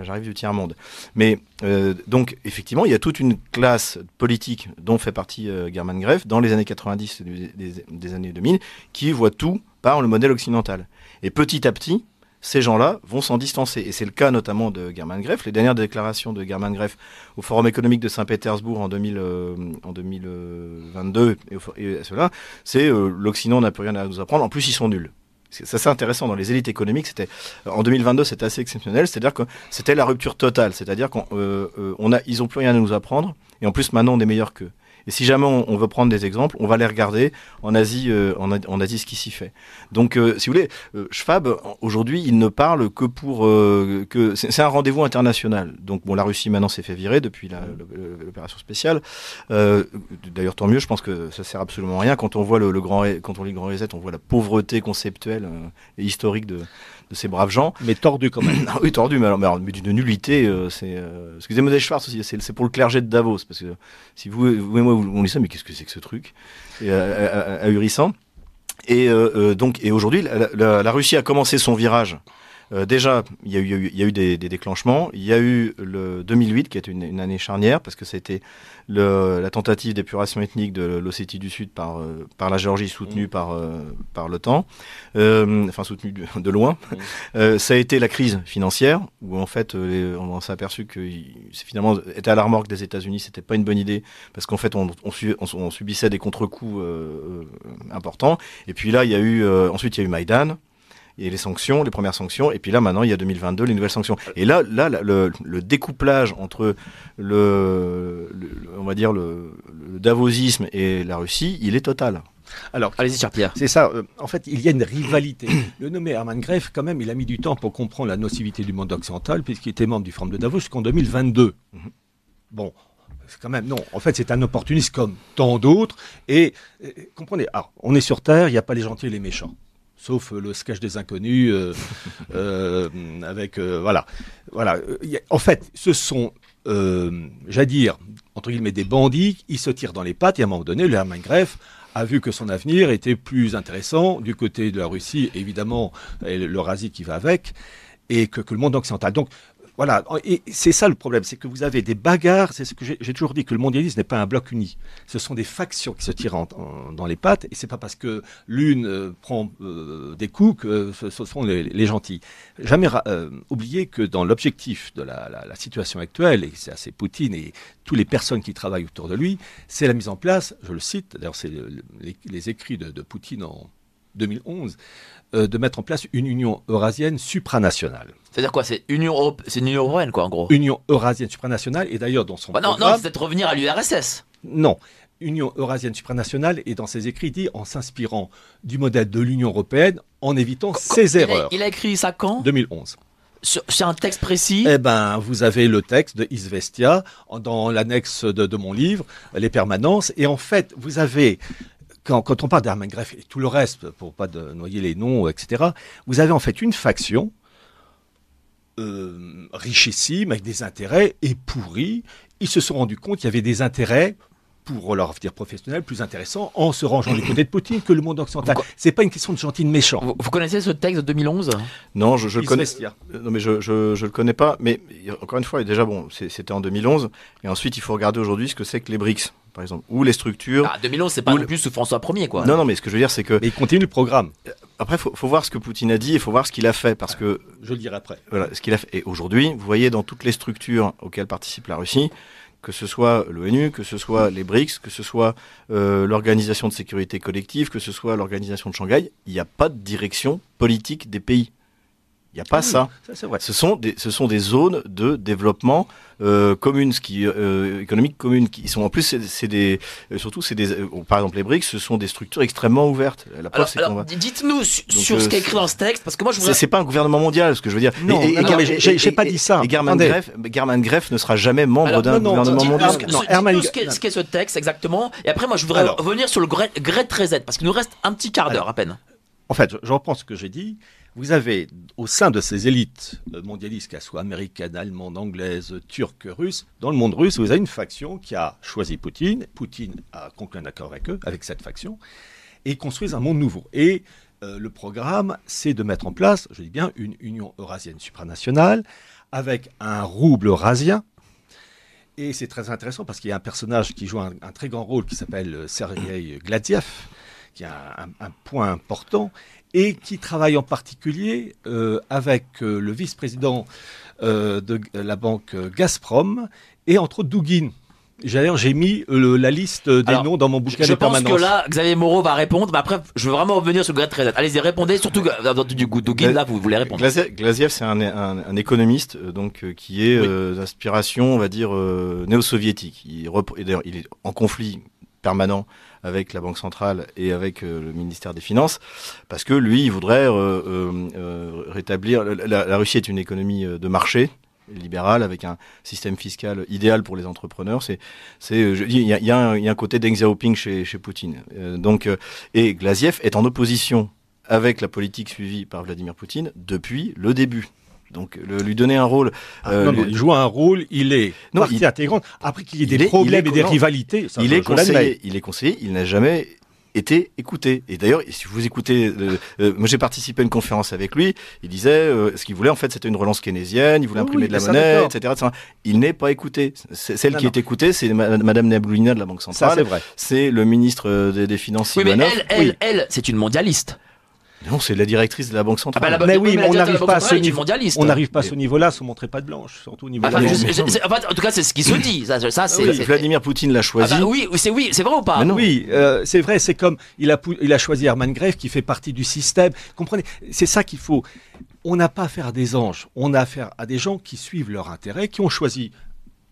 j'arrive du tiers-monde. Mais euh, donc, effectivement, il y a toute une classe politique dont fait partie euh, German Greff dans les années 90 des, des années 2000 qui voit tout par le modèle occidental. Et petit à petit, ces gens-là vont s'en distancer. Et c'est le cas notamment de German Greff. Les dernières déclarations de German Greff au Forum économique de Saint-Pétersbourg en, 2000, euh, 2022 et, cela, c'est euh, l'Occident n'a plus rien à nous apprendre. En plus, ils sont nuls. C'est assez intéressant dans les élites économiques. C'était en 2022, c'était assez exceptionnel. C'est-à-dire que c'était la rupture totale. C'est-à-dire qu'on euh, on a, ils ont plus rien à nous apprendre. Et en plus, maintenant, on est meilleur qu'eux. Et si jamais on, veut prendre des exemples, on va les regarder en Asie, euh, en, Asie ce qui s'y fait. Donc, euh, si vous voulez, euh, Schwab aujourd'hui, il ne parle que pour que c'est un rendez-vous international. Donc, bon, la Russie maintenant s'est fait virer depuis l'opération spéciale. D'ailleurs, tant mieux. Je pense que ça sert absolument à rien. Quand on voit le, grand, quand on lit le Grand Reset, on voit la pauvreté conceptuelle et historique de, de ces braves gens. Mais tordu quand même. oui, tordu, mais, alors, mais, d'une nullité. Euh, c'est, euh, excusez-moi, Schwartz aussi, c'est, pour le clergé de Davos. Parce que si vous, vous et moi, on lit ça, mais qu'est-ce que c'est que ce truc? Et, euh, Ahurissant. Et donc, et aujourd'hui, la, Russie a commencé son virage euh, déjà, il y a eu, il y a eu des, des, déclenchements. Il y a eu le 2008 qui est une, une année charnière parce que c'était la tentative d'épuration ethnique de l'Ossétie du Sud par, euh, par la Géorgie soutenue mmh. par, euh, par l'OTAN, enfin soutenue de, de loin. Mmh. ça a été la crise financière où en fait on s'est aperçu que finalement était à la remorque des États-Unis, c'était pas une bonne idée parce qu'en fait on, on, on, subissait des contre-coups importants. Et puis là il y a eu ensuite il y a eu Maïdan il y a les sanctions, les premières sanctions, et puis là maintenant il y a 2022 les nouvelles sanctions. Et là, là, le, le découplage entre le, on va dire le, le, davosisme et la Russie, il est total. Alors, allez-y, cher Pierre. C'est ça. Euh, en fait, il y a une rivalité. Le nommé Hermann Greff, quand même, il a mis du temps pour comprendre la nocivité du monde occidental, puisqu'il était membre du Forum de Davos jusqu'en 2022. Mhm. Bon, c'est quand même non. En fait, c'est un opportuniste comme tant d'autres. Et, et comprenez, alors, on est sur Terre, il n'y a pas les gentils et les méchants sauf euh, le sketch des inconnus, euh, euh, avec voilà, voilà. En fait, ce sont, j'allais dire entre guillemets des bandits. Ils se tirent dans les pattes. Et à un moment donné, le Hermann Greff a vu que son avenir était plus intéressant du côté de la Russie, évidemment, et l'Eurasie qui va avec, et que, que le monde occidental. Donc voilà, et c'est ça le problème, c'est que vous avez des bagarres. C'est ce que j'ai toujours dit que le mondialisme n'est pas un bloc uni. Ce sont des factions qui se tirent dans les pattes, et c'est pas parce que l'une euh, prend euh, des coups que ce, sont les, gentils. Jamais euh, oublier que dans l'objectif de la, situation actuelle, et c'est assez Poutine et toutes les personnes qui travaillent autour de lui, c'est la mise en place. Je le cite. D'ailleurs, c'est les, écrits de, de Poutine en 2011 euh, de mettre en place une Union eurasienne supranationale. C'est-à-dire quoi C'est Union une Union européenne, quoi, en gros? Union eurasienne supranationale, et d'ailleurs dans son bah non, non, c'est de revenir à l'URSS. Non. Union eurasienne supranationale, et dans ses écrits, dit en s'inspirant du modèle de l'Union européenne, en évitant ses erreurs. il a écrit ça quand? 2011. C'est un texte précis? Eh ben, vous avez le texte de Isvestia dans l'annexe de, de, mon livre, Les permanences, et en fait, vous avez quand, on parle d'Hermann Greff et tout le reste, pour pas noyer les noms, etc., vous avez en fait une faction euh, richissime, avec des intérêts, et pourris. Ils se sont rendus compte qu'il y avait des intérêts pour leur avenir professionnel plus intéressants en se rangeant du côté de Poutine que le monde occidental. C'est pas une question de gentil de méchant. Vous, connaissez ce texte de 2011 Non, je, le connais. Non, mais je, je, je, le connais pas. Mais encore une fois, déjà bon, c'était en 2011. Et ensuite, il faut regarder aujourd'hui ce que c'est que les BRICS par exemple, ou les structures. Ah, 2011, c'est pas le... plus sous François Ier, quoi. Non, non, mais ce que je veux dire, c'est que. Mais il continue le programme. Euh, après, faut, faut voir ce que Poutine a dit et faut voir ce qu'il a fait, parce que. Je le dirai après. Voilà, ce qu'il a fait. Et aujourd'hui, vous voyez dans toutes les structures auxquelles participe la Russie, que ce soit l'ONU, que ce soit les BRICS, que ce soit euh, l'Organisation de sécurité collective, que ce soit l'Organisation de Shanghai, il n'y a pas de direction politique des pays. Il n'y a pas ah ça. Ce, sont des, ce sont des zones de développement euh, communes, qui, euh, économiques communes, qui sont en plus, c'est des, euh, surtout, c'est des, euh, par exemple, les BRICS, ce sont des structures extrêmement ouvertes. La alors, dites-nous sur ce qui est écrit dans ce texte, parce que moi, je voudrais... C'est pas un gouvernement mondial, ce que je veux dire. Non, et, non, j'ai pas dit ça. Et German Greff, German Greff ne sera jamais membre d'un gouvernement mondial. Non, Herman... ce qu'est ce texte exactement. Et après, moi, je voudrais revenir sur le Great Reset, parce qu'il nous reste un petit quart d'heure à peine. En fait, je reprends ce que j'ai dit vous avez au sein de ces élites mondialistes, qu'elles soient américaines, allemandes, anglaises, turques, russes, dans le monde russe, vous avez une faction qui a choisi Poutine. Poutine a conclu un accord avec eux, avec cette faction, et construisent un monde nouveau. Et euh, le programme, c'est de mettre en place, je dis bien, une union eurasienne supranationale avec un rouble eurasien. Et c'est très intéressant parce qu'il y a un personnage qui joue un, très grand rôle qui s'appelle Sergei Gladiev, qui a un point important et qui travaille en particulier euh, avec euh, le vice-président euh, de la banque Gazprom et entre autres Dugin. D'ailleurs, j'ai mis la liste des noms dans mon bouquin je, pense que là, Xavier Moreau va répondre, mais après, je veux vraiment revenir sur Reset. Allez-y, répondez, surtout du coup, Dugin, là, vous voulez répondre. Glaziev, c'est un, un, économiste donc qui est d'inspiration, on va dire, néo-soviétique. Il est en conflit permanent avec la Banque centrale et avec euh, le ministère des Finances, parce que lui, il voudrait euh, euh, rétablir. La, Russie est une économie de marché libérale avec un système fiscal idéal pour les entrepreneurs. C'est, c'est, il y a, un côté Deng Xiaoping chez, Poutine. et Glaziev est en opposition avec la politique suivie par Vladimir Poutine depuis le début. Donc le, lui donner un rôle. Ah, euh, il joue un rôle, il est non, partie il, intégrante. Après qu'il y ait des problèmes et des rivalités, il, est conseillé, il est conseillé, il n'a jamais été écouté. Et d'ailleurs, si vous écoutez, euh, euh, moi j'ai participé à une conférence avec lui, il disait ce qu'il voulait en fait c'était une relance keynésienne, il voulait imprimer de la monnaie, etc., Il n'est pas écouté. Celle qui est écoutée, c'est Madame Naboulina de la Banque centrale. c'est vrai. C'est le ministre des, Finances. Oui, mais elle, elle, elle, c'est une mondialiste. Non, c'est la directrice de la Banque centrale. Ah bah, mais oui, mais on n'arrive pas à ce niveau. On n'arrive pas à ce niveau-là sans montrer pas de blanche, surtout au niveau. Enfin, en tout cas, c'est ce qui se dit. Ça, ça c'est. Vladimir Poutine l'a choisi. Ah bah oui, c'est oui, c'est vrai ou pas? Oui, euh, c'est vrai. C'est comme il a il a choisi Hermann Greff qui fait partie du système. Comprenez C'est ça qu'il faut. On n'a pas affaire à des anges. On a affaire à des gens qui suivent leur intérêt, qui ont choisi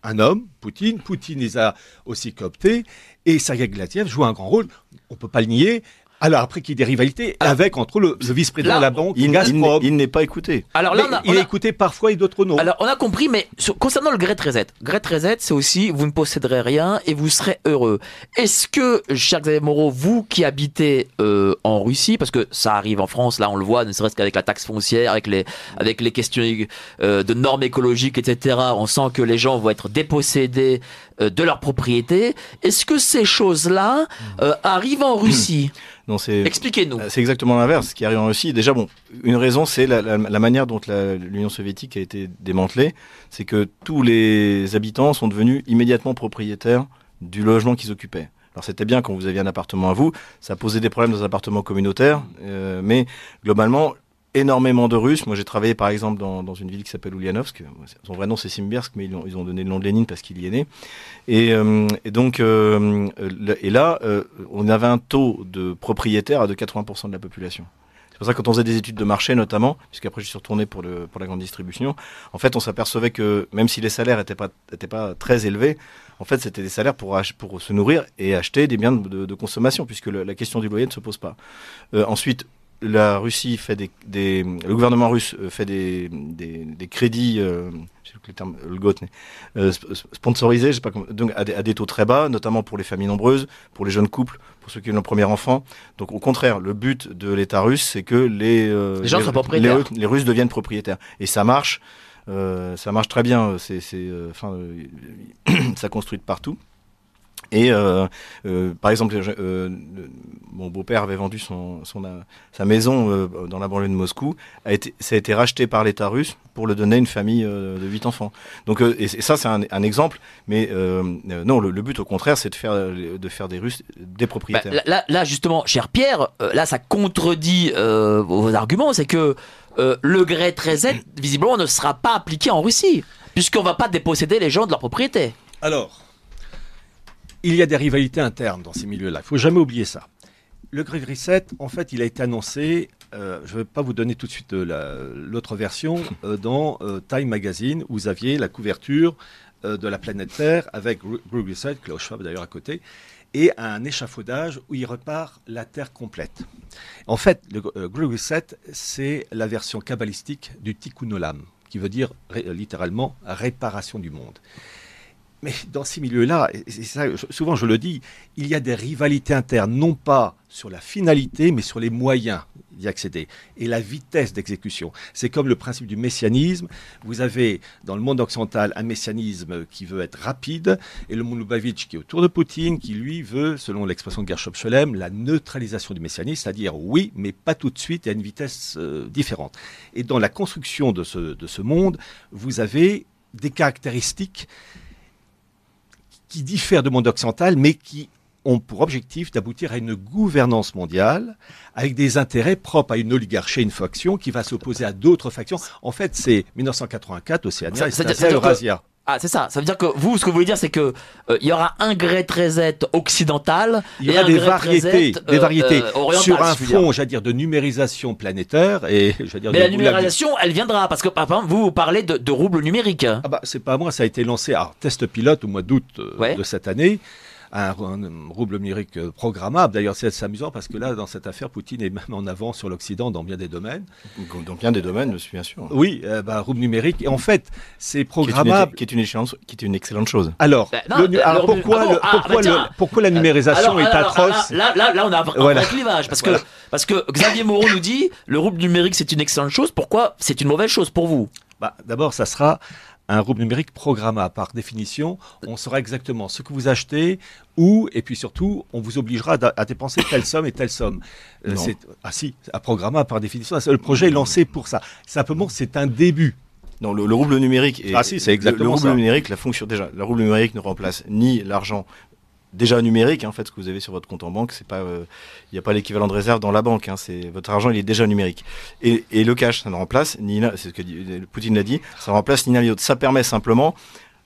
un homme, Poutine. Poutine les a aussi cooptés. Et Sergei Glatiev joue un grand rôle. On peut pas le nier. Alors après qu'il y ait des rivalités avec entre le, vice-président de la banque il, Gazprom. Il, n'est pas écouté. Alors là, il est écouté parfois et d'autres non. Alors on a compris, mais concernant le Great Reset, Great Reset, c'est aussi vous ne posséderez rien et vous serez heureux. Est-ce que, cher Xavier Moreau, vous qui habitez euh, en Russie, parce que ça arrive en France, là on le voit, ne serait-ce qu'avec la taxe foncière, avec les avec les questions euh, de normes écologiques, etc. On sent que les gens vont être dépossédés euh, de leur propriété. Est-ce que ces choses-là euh, arrivent en Russie? Non, c'est Expliquez-nous. Euh, C'est exactement l'inverse. Ce qui arrive en Russie, déjà, bon, une raison, c'est la, la- la manière dont l'Union soviétique a été démantelée. C'est que tous les habitants sont devenus immédiatement propriétaires du logement qu'ils occupaient. Alors c'était bien quand vous aviez un appartement à vous, ça posait des problèmes dans un appartement communautaire, euh, mais globalement, énormément de Russes. Moi, j'ai travaillé par exemple dans, dans une ville qui s'appelle Ulyanovsk. Son vrai nom c'est Simbirsk, mais ils ont, ils ont donné le nom de Lénine parce qu'il y est né. Et, euh, donc, euh, et là, euh, on avait un taux de propriétaires à de 80% de la population. C'est pour ça que quand on faisait des études de marché notamment, puisqu'après je suis retourné pour, le, pour la grande distribution, en fait on s'apercevait que même si les salaires n'étaient pas, étaient pas très élevés, en fait c'était des salaires pour, pour se nourrir et acheter des biens de, consommation, puisque la question du loyer ne se pose pas. Ensuite, la Russie fait des, des- le gouvernement russe euh, fait des, des, des crédits, euh, je sais plus le terme, le GOT, euh, sp- sponsorisés, je sais pas comment, donc à des, à des taux très bas, notamment pour les familles nombreuses, pour les jeunes couples, pour ceux qui ont leur premier enfant. Donc au contraire, le but de l'État russe, c'est que les, euh, Les gens soient propriétaires. les, les Russes deviennent propriétaires. Et ça marche, ça marche très bien. C'est, enfin, ça construit de partout. Et euh, euh, par exemple, euh, mon beau-père avait vendu son, son, sa maison euh, dans la banlieue de Moscou. A été, ça a été racheté par l'État russe pour le donner à une famille euh, de huit enfants. Donc, euh, et, et ça, c'est un, un exemple. Mais non, le, le but, au contraire, c'est de faire, de faire des Russes des Bah, propriétaires. là, là- là, justement, cher Pierre, euh, là, ça contredit euh, vos arguments. C'est que euh, le gré 13 visiblement, ne sera pas appliqué en Russie, puisqu'on va pas déposséder les gens de leur propriété. Alors, il y a des rivalités internes dans ces milieux-là. Il faut jamais oublier ça. Le Greg Reset, en fait, il a été annoncé. euh, je ne vais pas vous donner tout de suite euh, la- l'autre version euh, dans Time Magazine. où Vous aviez la couverture de la planète Terre avec Greg Reset, Klaus Schwab d'ailleurs à côté, et un échafaudage où il repart la Terre complète. En fait, le Greg Reset, c'est la version kabbalistique du Tikkun Olam, qui veut dire littéralement réparation du monde. Mais dans ces milieux-là, souvent je le dis, il y a des rivalités internes, non pas sur la finalité, mais sur les moyens d'y accéder et la vitesse d'exécution. C'est comme le principe du messianisme. Vous avez dans le monde occidental un messianisme qui veut être rapide et le monde Lubavitch qui est autour de Poutine, qui lui veut, selon l'expression de Gershom Scholem, la neutralisation du messianisme, c'est-à-dire oui, mais pas tout de suite et à une vitesse euh, différente. Et dans la construction de ce monde, vous avez des caractéristiques qui diffèrent du monde occidental, mais qui ont pour objectif d'aboutir à une gouvernance mondiale avec des intérêts propres à une oligarchie, une faction qui va s'opposer à d'autres factions. En fait, c'est 1984, Océania, c'est Eurasia. Ah, c'est ça. Ça veut dire que vous, ce que vous voulez dire, c'est que euh, il y aura un gré 13 occidental Il y aura des variétés, 13, des euh, variétés euh, sur un fond, j'allais dire, de numérisation planétaire et dire Mais la numérisation, elle viendra parce que par exemple, vous, vous parlez de, de roubles numériques. Ah bah, c'est pas moi, ça a été lancé à test pilote au mois d'août Ouais. de cette année. Un, un rouble numérique euh, programmable. D'ailleurs, c'est assez amusant parce que là, dans cette affaire, Poutine est même en avant sur l'Occident dans bien des domaines. Dans bien des domaines, bien sûr. Oui, euh, bah, rouble numérique. Et en fait, c'est Qui est, une, programmable. qui est une excellente, qui est une excellente chose. Alors, non, le nu- le- alors le- pourquoi, ah bon, le- ah, pourquoi, bah le- tiens. pourquoi la numérisation Alors, est alors, atroce Là, là, là, on a un Voilà. vrai clivage parce que parce que Xavier Moreau nous dit le rouble numérique c'est une excellente chose. Pourquoi c'est une mauvaise chose pour vous? Bah, D'abord, ça sera un rouble numérique programmable. Par définition, on saura exactement ce que vous achetez, où, et puis surtout, on vous obligera à, dépenser telle somme et telle somme. Euh, c'est- ah si, à programmable par définition. Le projet est lancé pour ça. Simplement, c'est un début. Non, le, le rouble numérique. Est, Ah si, c'est exactement le, le rouble ça. numérique, la fonction déjà, le rouble numérique ne remplace ni l'argent déjà numérique. hein, en fait, ce que vous avez sur votre compte en banque, c'est pas, euh, il n'y a pas l'équivalent de réserve dans la banque. hein, c'est votre argent, il est déjà numérique. Et, et le cash, ça ne remplace ni c'est ce que Poutine l'a dit, ça remplace ni l'un ni l'autre. Ça permet simplement,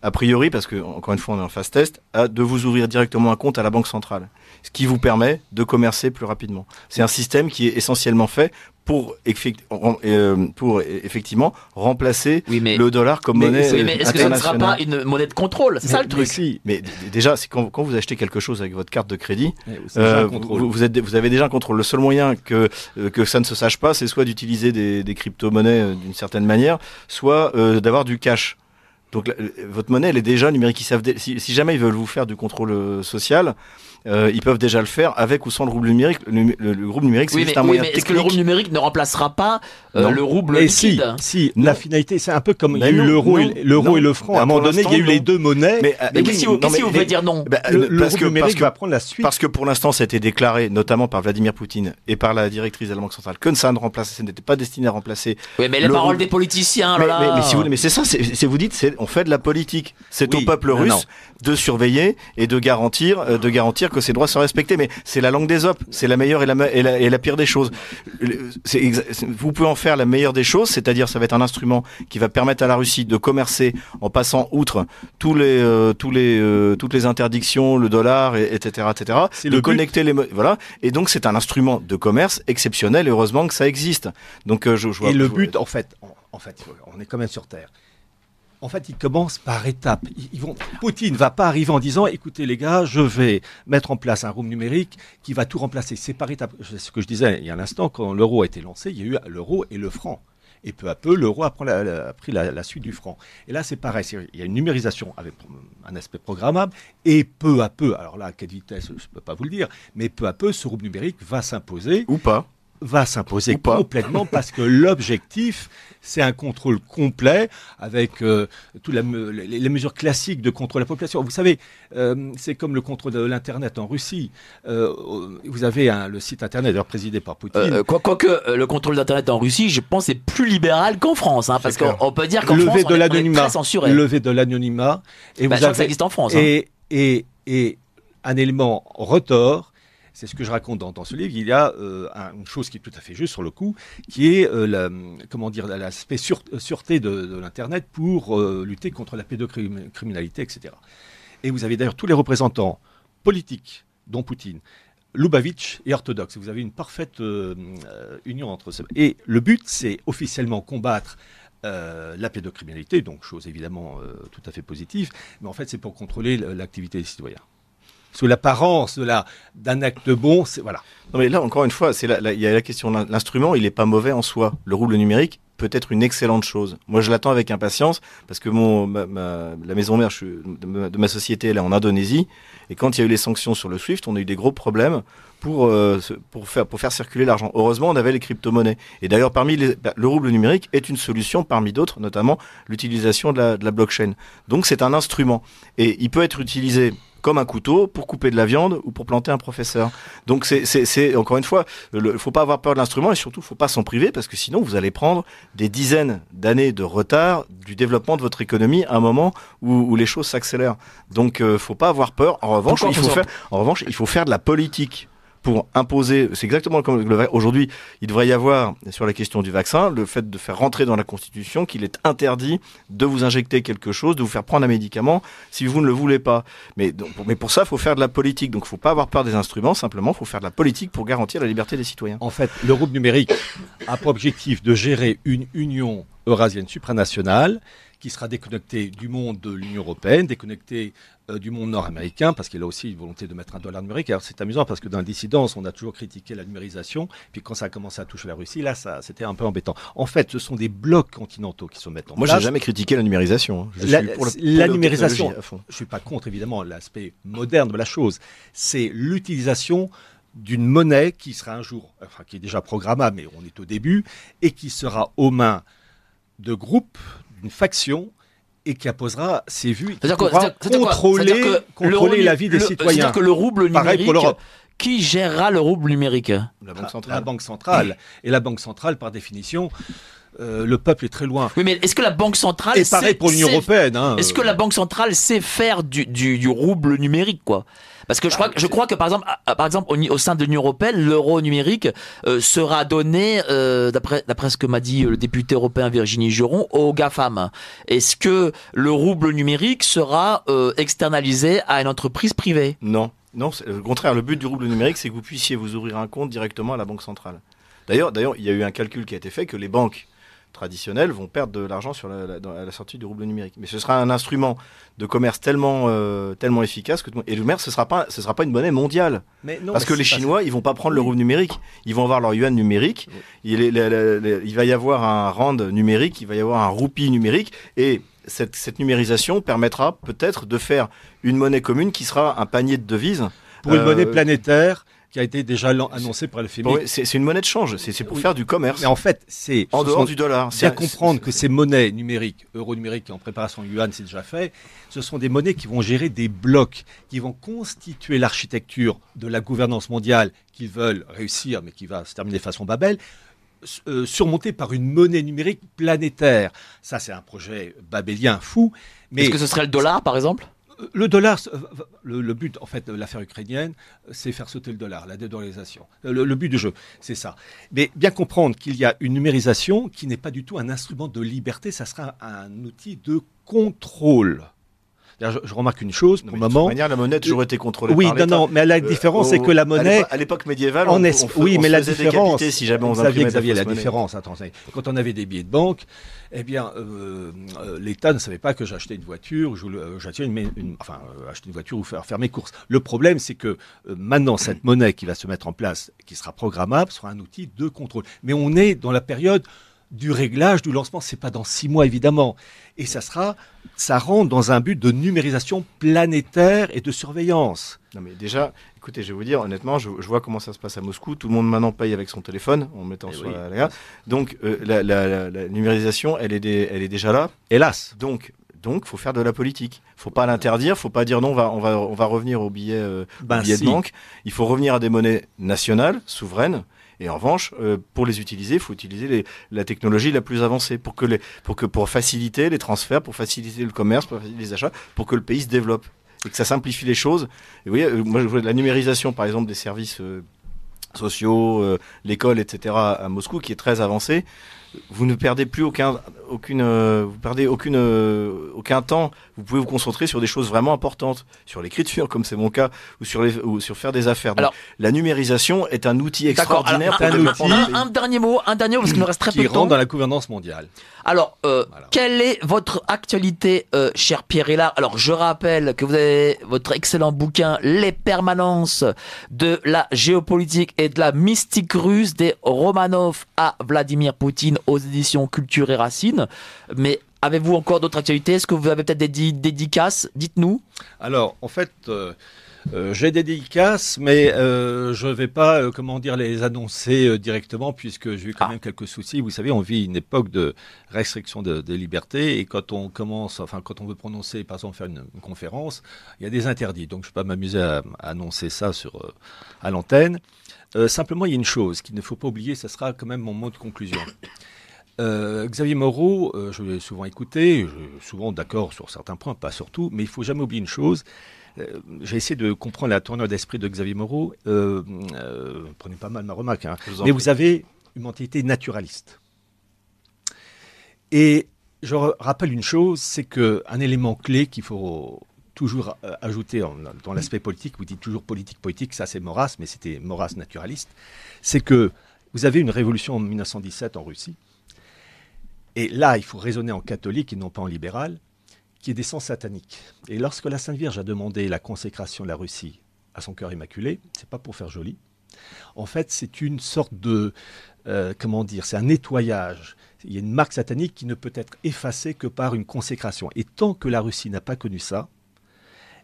a priori, parce que encore une fois, on est en phase test, à, de vous ouvrir directement un compte à la banque centrale, ce qui vous permet de commercer plus rapidement. C'est un système qui est essentiellement fait pour, euh, pour effectivement remplacer Oui, mais le dollar comme Mais- monnaie oui, mais est-ce que ça ne sera pas une monnaie de contrôle? C'est ça Mais- le mais truc. si, Mais d- déjà, c'est quand, quand vous achetez quelque chose avec votre carte de crédit, euh, vous, vous êtes, vous avez déjà un contrôle. Le seul moyen que, euh, que ça ne se sache pas, c'est soit d'utiliser des, des crypto-monnaies euh, d'une certaine manière, soit euh, d'avoir du cash. Donc votre monnaie, elle est déjà numérique. Ils savent si, si, jamais ils veulent vous faire du contrôle social, euh, ils peuvent déjà le faire avec ou sans le rouble numérique. Le, le, rouble numérique, c'est juste un moyen oui, mais Est-ce que le rouble numérique ne remplacera pas euh, le rouble liquide Si, si la finalité, c'est un peu comme il y a eu l'euro et, et, le franc. à un moment donné, il y a eu les deux monnaies. Mais, mais qu'est-ce qui vous, fait dire non bah, Le, parce rouble que, numérique parce que, va prendre la suite. Parce que pour l'instant, ça a été déclaré, notamment par Vladimir Poutine et par la directrice de la Banque centrale, que ça ne remplaçait, n'était pas destiné à remplacer. Oui, mais les paroles des politiciens, mais, mais, si vous, mais c'est ça, c'est vous dites, on fait de la politique. C'est au peuple russe de surveiller et de garantir, euh, de garantir que ses droits sont respectés mais c'est la langue des op, c'est la meilleure et la, et la, pire des choses. Vous pouvez en faire la meilleure des choses, c'est-à-dire ça va être un instrument qui va permettre à la Russie de commercer en passant outre tous les, euh, tous les, euh, toutes les interdictions, le dollar, etc., etc. De connecter les, voilà. Et donc c'est un instrument de commerce exceptionnel. Et heureusement que ça existe. Donc euh, je, je vois, Et le but, en fait, en fait, on est quand même sur Terre en fait, ils commencent par étapes. Ils, vont, Poutine ne va pas arriver en disant, écoutez les gars, je vais mettre en place un room numérique qui va tout remplacer. C'est par étapes. C'est ce que je disais il y a un instant, quand l'euro a été lancé, il y a eu l'euro et le franc. Et peu à peu, l'euro a, pris la, suite du franc. Et là, c'est pareil. Il y a une numérisation avec un aspect programmable. Et peu à peu, alors là, à quelle vitesse, je ne peux pas vous le dire, mais peu à peu, ce roue numérique va s'imposer. Ou pas va s'imposer complètement parce que l'objectif, c'est un contrôle complet avec euh, toutes les, mesures classiques de contrôle de la population. Vous savez, euh, c'est comme le contrôle de l'Internet en Russie. Euh, vous avez le site Internet, d'ailleurs présidé par Poutine. Quoique le contrôle d'Internet en Russie, je pense, est plus libéral qu'en France. Hein, parce qu'on peut dire qu'en France, on, est, très censuré. Levé de l'anonymat. Et bah, vous avez, ça existe en France. Hein. Et, et, et un élément retort, c'est ce que je raconte dans, ce livre. Il y a euh, une chose qui est tout à fait juste sur le coup, qui est euh, l'aspect sûreté de, l'internet pour euh, lutter contre la pédocriminalité, etc. Et vous avez d'ailleurs tous les représentants politiques, dont Poutine, Lubavitch et orthodoxe. Vous avez une parfaite union entre ces. Et le but, c'est officiellement combattre la pédocriminalité, donc chose évidemment tout à fait positive, mais en fait c'est pour contrôler l'activité des citoyens sous l'apparence d'un acte bon, c'est voilà. Non mais là encore une fois, c'est il y a la question l'instrument, il n'est pas mauvais en soi. Le rouble numérique peut être une excellente chose. Moi, je l'attends avec impatience parce que mon la maison mère de, ma, société elle est en Indonésie et quand il y a eu les sanctions sur le SWIFT, on a eu des gros problèmes pour euh, pour faire pour faire circuler l'argent. Heureusement, on avait les crypto-monnaies. Et d'ailleurs, parmi bah, le rouble numérique est une solution parmi d'autres, notamment l'utilisation de la blockchain. Donc, c'est un instrument et il peut être utilisé comme un couteau pour couper de la viande ou pour planter un professeur. Donc c'est encore une fois, il ne faut pas avoir peur de l'instrument et surtout il ne faut pas s'en priver parce que sinon vous allez prendre des dizaines d'années de retard du développement de votre économie à un moment où, les choses s'accélèrent. Donc il euh, ne faut pas avoir peur. En revanche, il faut faire, en revanche, il faut faire de la politique pour imposer, c'est exactement comme aujourd'hui, il devrait y avoir, sur la question du vaccin, le fait de faire rentrer dans la Constitution qu'il est interdit de vous injecter quelque chose, de vous faire prendre un médicament si vous ne le voulez pas. Mais, mais pour ça, il faut faire de la politique. Donc il ne faut pas avoir peur des instruments, simplement, il faut faire de la politique pour garantir la liberté des citoyens. En fait, le groupe numérique a pour objectif de gérer une union eurasienne supranationale qui sera déconnectée du monde de l'Union européenne, déconnectée euh, du monde nord-américain, parce qu'il a aussi une volonté de mettre un dollar numérique. Alors c'est amusant parce que dans la dissidence, on a toujours critiqué la numérisation, puis quand ça a commencé à toucher la Russie, là, ça, c'était un peu embêtant. En fait, ce sont des blocs continentaux qui se mettent en Moi, place. Moi, j'ai jamais critiqué la numérisation. Hein. Je la, suis pour la numérisation, je suis pas contre évidemment l'aspect moderne de la chose. C'est l'utilisation d'une monnaie qui sera un jour, enfin qui est déjà programmable, mais on est au début, et qui sera aux mains de groupes, d'une faction et qui apposera ses vues, qui pourra contrôler, contrôler la vie des citoyens. C'est-à-dire que le rouble numérique, qui gérera le rouble numérique La Banque centrale. La Banque centrale. Et la Banque centrale, par définition, euh, le peuple est très loin. Oui, mais est-ce que la Banque centrale. Et pareil pour l'Union européenne. Hein, est-ce que la Banque centrale sait faire du, du, du rouble numérique, quoi? Parce que je crois, que par exemple, au, sein de l'Union européenne, l'euro numérique euh, sera donné, euh, d'après ce que m'a dit le député européen Virginie Juron, aux GAFAM. Est-ce que le rouble numérique sera euh, externalisé à une entreprise privée? Non, non. Au contraire, le but du rouble numérique, c'est que vous puissiez vous ouvrir un compte directement à la banque centrale. D'ailleurs, il y a eu un calcul qui a été fait que les banques traditionnels vont perdre de l'argent sur la, la- dans- à la sortie du rouble numérique. Mais ce sera un instrument de commerce tellement, euh, tellement efficace que tout le monde- et le maire ce sera pas ce sera pas une monnaie mondiale Mais non, parce mais que les Chinois ils vont pas prendre le rouble numérique, ils vont avoir leur yuan numérique. Oui. Il, est- la- la- la- il va y avoir un rand numérique, il va y avoir un roupie numérique et cette, cette numérisation permettra peut-être de faire une monnaie commune qui sera un panier de devises. pour une Euh, monnaie planétaire qui a été déjà annoncée par le FMI. C'est une monnaie de change, c'est pour Oui. faire du commerce Mais en fait, c'est en ce dehors sont- du dollar. bien C'est- comprendre que c'est- ces monnaies numériques, euro numérique en préparation yuan, c'est déjà fait, ce sont des monnaies qui vont gérer des blocs, qui vont constituer l'architecture de la gouvernance mondiale qu'ils veulent réussir, mais qui va se terminer façon Babel, euh, surmontée par une monnaie numérique planétaire. Ça, c'est un projet babélien fou. Mais Est-ce que ce serait le dollar, par exemple? Le dollar, euh, le, le but, en fait, de l'affaire ukrainienne, c'est faire sauter le dollar, la dédollarisation. Euh, Le, le but du jeu, c'est ça. Mais bien comprendre qu'il y a une numérisation qui n'est pas du tout un instrument de liberté, ça sera un outil de contrôle. Je, je remarque une chose, pour le de toute moment. manière, la monnaie a toujours été contrôlée Oui, par non, non, mais la Euh, différence, au- c'est que la monnaie, À l'époque médiévale, en on, es- on fait- oui, on mais se la différence, décapiter si jamais on Xavier, imprimait de Xavier, la monnaie. différence, attendez, quand on avait des billets de banque, eh bien, euh, euh, l'État ne savait pas que j'achetais une voiture, euh, j'achetais une, une- enfin, euh, acheter une voiture ou faire, faire mes courses. Le problème, c'est que euh, maintenant, cette monnaie qui va se mettre en place, qui sera programmable, sera un outil de contrôle. Mais on est dans la période du réglage, du lancement, c'est pas dans six mois évidemment, et ça sera, ça rentre dans un but de numérisation planétaire et de surveillance. Non mais déjà, écoutez, je vais vous dire honnêtement, je, je vois comment ça se passe à Moscou. Tout le monde maintenant paye avec son téléphone en mettant Eh sur oui. la, Donc euh, la, la- la- la numérisation, elle est, dé- elle est déjà là. Hélas. Donc donc faut faire de la politique. Faut pas l'interdire. Faut pas dire non. On va on va on va revenir aux billets, euh, Ben si. de banque. Il faut revenir à des monnaies nationales, souveraines. Et en revanche, euh, pour les utiliser, il faut utiliser les- la technologie la plus avancée pour que les, pour que pour faciliter les transferts, pour faciliter le commerce, pour faciliter les achats, pour que le pays se développe et que ça simplifie les choses. Et vous voyez, euh, moi, je vois la numérisation, par exemple, des services euh, sociaux, euh, l'école, etc. à Moscou, qui est très avancée. Vous ne perdez plus aucun, aucune, euh, vous perdez aucune, euh, aucun temps. Vous pouvez vous concentrer sur des choses vraiment importantes, sur l'écriture, comme c'est mon cas, ou sur les, ou sur faire des affaires. Donc, Alors- la numérisation est un outil. Alors, extraordinaire un, pour un outil. un- dernier mot, un dernier mot, parce qu'il nous reste très peu de temps. rentre dans la gouvernance mondiale. Alors, euh, Voilà. quelle est votre actualité, euh, cher Pierre Hillard? Alors, je rappelle que vous avez votre excellent bouquin Les permanences de la géopolitique et de la mystique russe des Romanov à Vladimir Poutine aux éditions Culture et Racines. Mais avez-vous encore d'autres actualités? Est-ce que vous avez peut-être des di- dédicaces? Dites-nous. Alors, en fait, euh, euh, j'ai des dédicaces, mais euh, je ne vais pas, euh, comment dire, les annoncer directement, puisque j'ai eu quand Ah. même quelques soucis. Vous savez, on vit une époque de restriction de- des libertés, et quand on commence, enfin, quand on veut prononcer, par exemple, faire une, une conférence, il y a des interdits. Donc, je ne vais pas m'amuser à, à annoncer ça sur, à l'antenne. Simplement, il y a une chose qu'il ne faut pas oublier, ce sera quand même mon mot de conclusion. Euh, Xavier Moreau, euh, je l'ai souvent écouté, je souvent d'accord sur certains points, pas sur tout, mais il faut jamais oublier une chose. Euh, J'ai essayé de comprendre la tournure d'esprit de Xavier Moreau. Prenez pas mal ma remarque, hein. Vous mais prie. vous avez une mentalité naturaliste. Et je rappelle une chose, c'est que un élément clé qu'il faut toujours ajouter en- dans l'aspect politique, vous dites toujours politique, politique, ça c'est Maurras, mais c'était Maurras naturaliste, c'est que vous avez une révolution en 1917 en Russie, et là il faut raisonner en catholique et non pas en libéral, qui est d'essence satanique. Et lorsque la Sainte Vierge a demandé la consécration de la Russie à son cœur immaculé, c'est pas pour faire joli. En fait, c'est une sorte de euh, comment dire, c'est un nettoyage. Il y a une marque satanique qui ne peut être effacée que par une consécration. Et tant que la Russie n'a pas connu ça,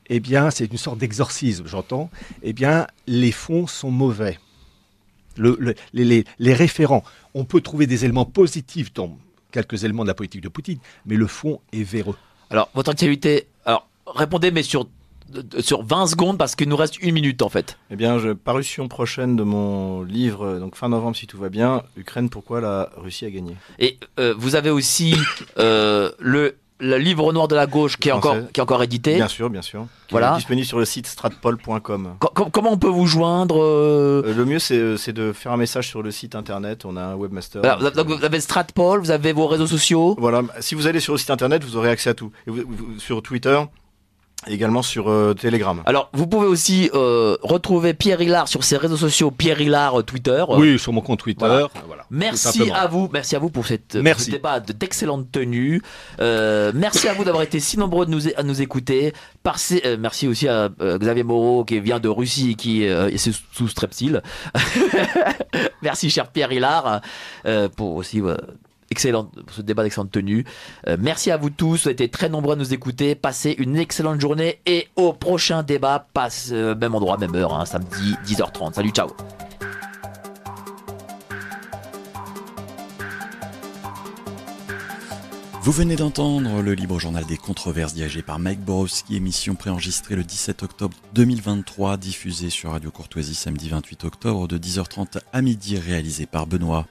eh bien, c'est une sorte d'exorcisme, j'entends. Eh bien, les fonds sont mauvais. Le- le- les, les- les référents, on peut trouver des éléments positifs dans quelques éléments de la politique de Poutine, mais le fond est véreux. Alors, votre actualité. Alors, répondez, mais sur, sur 20 secondes, parce qu'il nous reste une minute en fait. Eh bien, je, parution prochaine de mon livre, donc fin novembre si tout va bien, Ukraine, pourquoi la Russie a gagné? Et euh, vous avez aussi euh, le, le livre noir de la gauche qui est, encore, qui est encore édité. Bien sûr, bien sûr. Qui Voilà. est disponible sur le site stratpol.com. Co- com- comment on peut vous joindre euh, Euh, le mieux, c'est euh, c'est de faire un message sur le site internet. On a un webmaster. voilà, Donc, Vous avez Stratpol, vous avez vos réseaux sociaux. Voilà, si vous allez sur le site internet, vous aurez accès à tout. Et vous- vous- sur Twitter également sur euh, Telegram. Alors, vous pouvez aussi euh, retrouver Pierre Hillard sur ses réseaux sociaux, Pierre Hillard euh, Twitter. Oui, sur mon compte Twitter. Voilà. Voilà. Merci à vous, merci à vous pour cette merci. ce débat d'excellente tenue. Euh, merci à vous d'avoir été si nombreux de nous, à nous écouter. Euh, merci aussi à euh, Xavier Moreau qui vient de Russie et qui euh, est sous- sous Strepsil. merci cher Pierre Hillard euh, pour aussi excellent ce débat d'excellente tenue. Euh, merci à vous tous, vous avez été très nombreux à nous écouter. Passez une excellente journée et au prochain débat, passe euh, même endroit, même heure, hein, samedi 10h30. Salut, ciao. Vous venez d'entendre le libre journal des controverses dirigé par Mike Borowski, émission préenregistrée le 17 octobre 2023, diffusée sur Radio Courtoisie samedi 28 octobre de 10h30 à midi, réalisée par Benoît.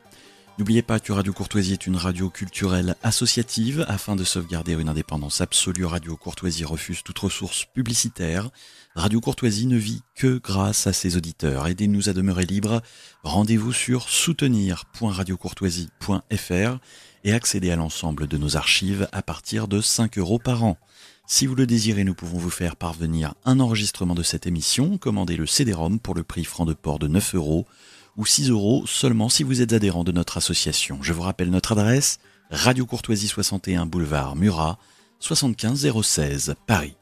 N'oubliez pas que Radio Courtoisie est une radio culturelle associative. Afin de sauvegarder une indépendance absolue, Radio Courtoisie refuse toute ressource publicitaire. Radio Courtoisie ne vit que grâce à ses auditeurs. Aidez-nous à demeurer libres. Rendez-vous sur soutenir.radiocourtoisie.fr et accédez à l'ensemble de nos archives à partir de 5 euros par an. Si vous le désirez, nous pouvons vous faire parvenir un enregistrement de cette émission. Commandez le CD-ROM pour le prix franc de port de 9 euros ou 6 euros seulement si vous êtes adhérent de notre association. Je vous rappelle notre adresse Radio Courtoisie 61 boulevard Murat 75 016 Paris.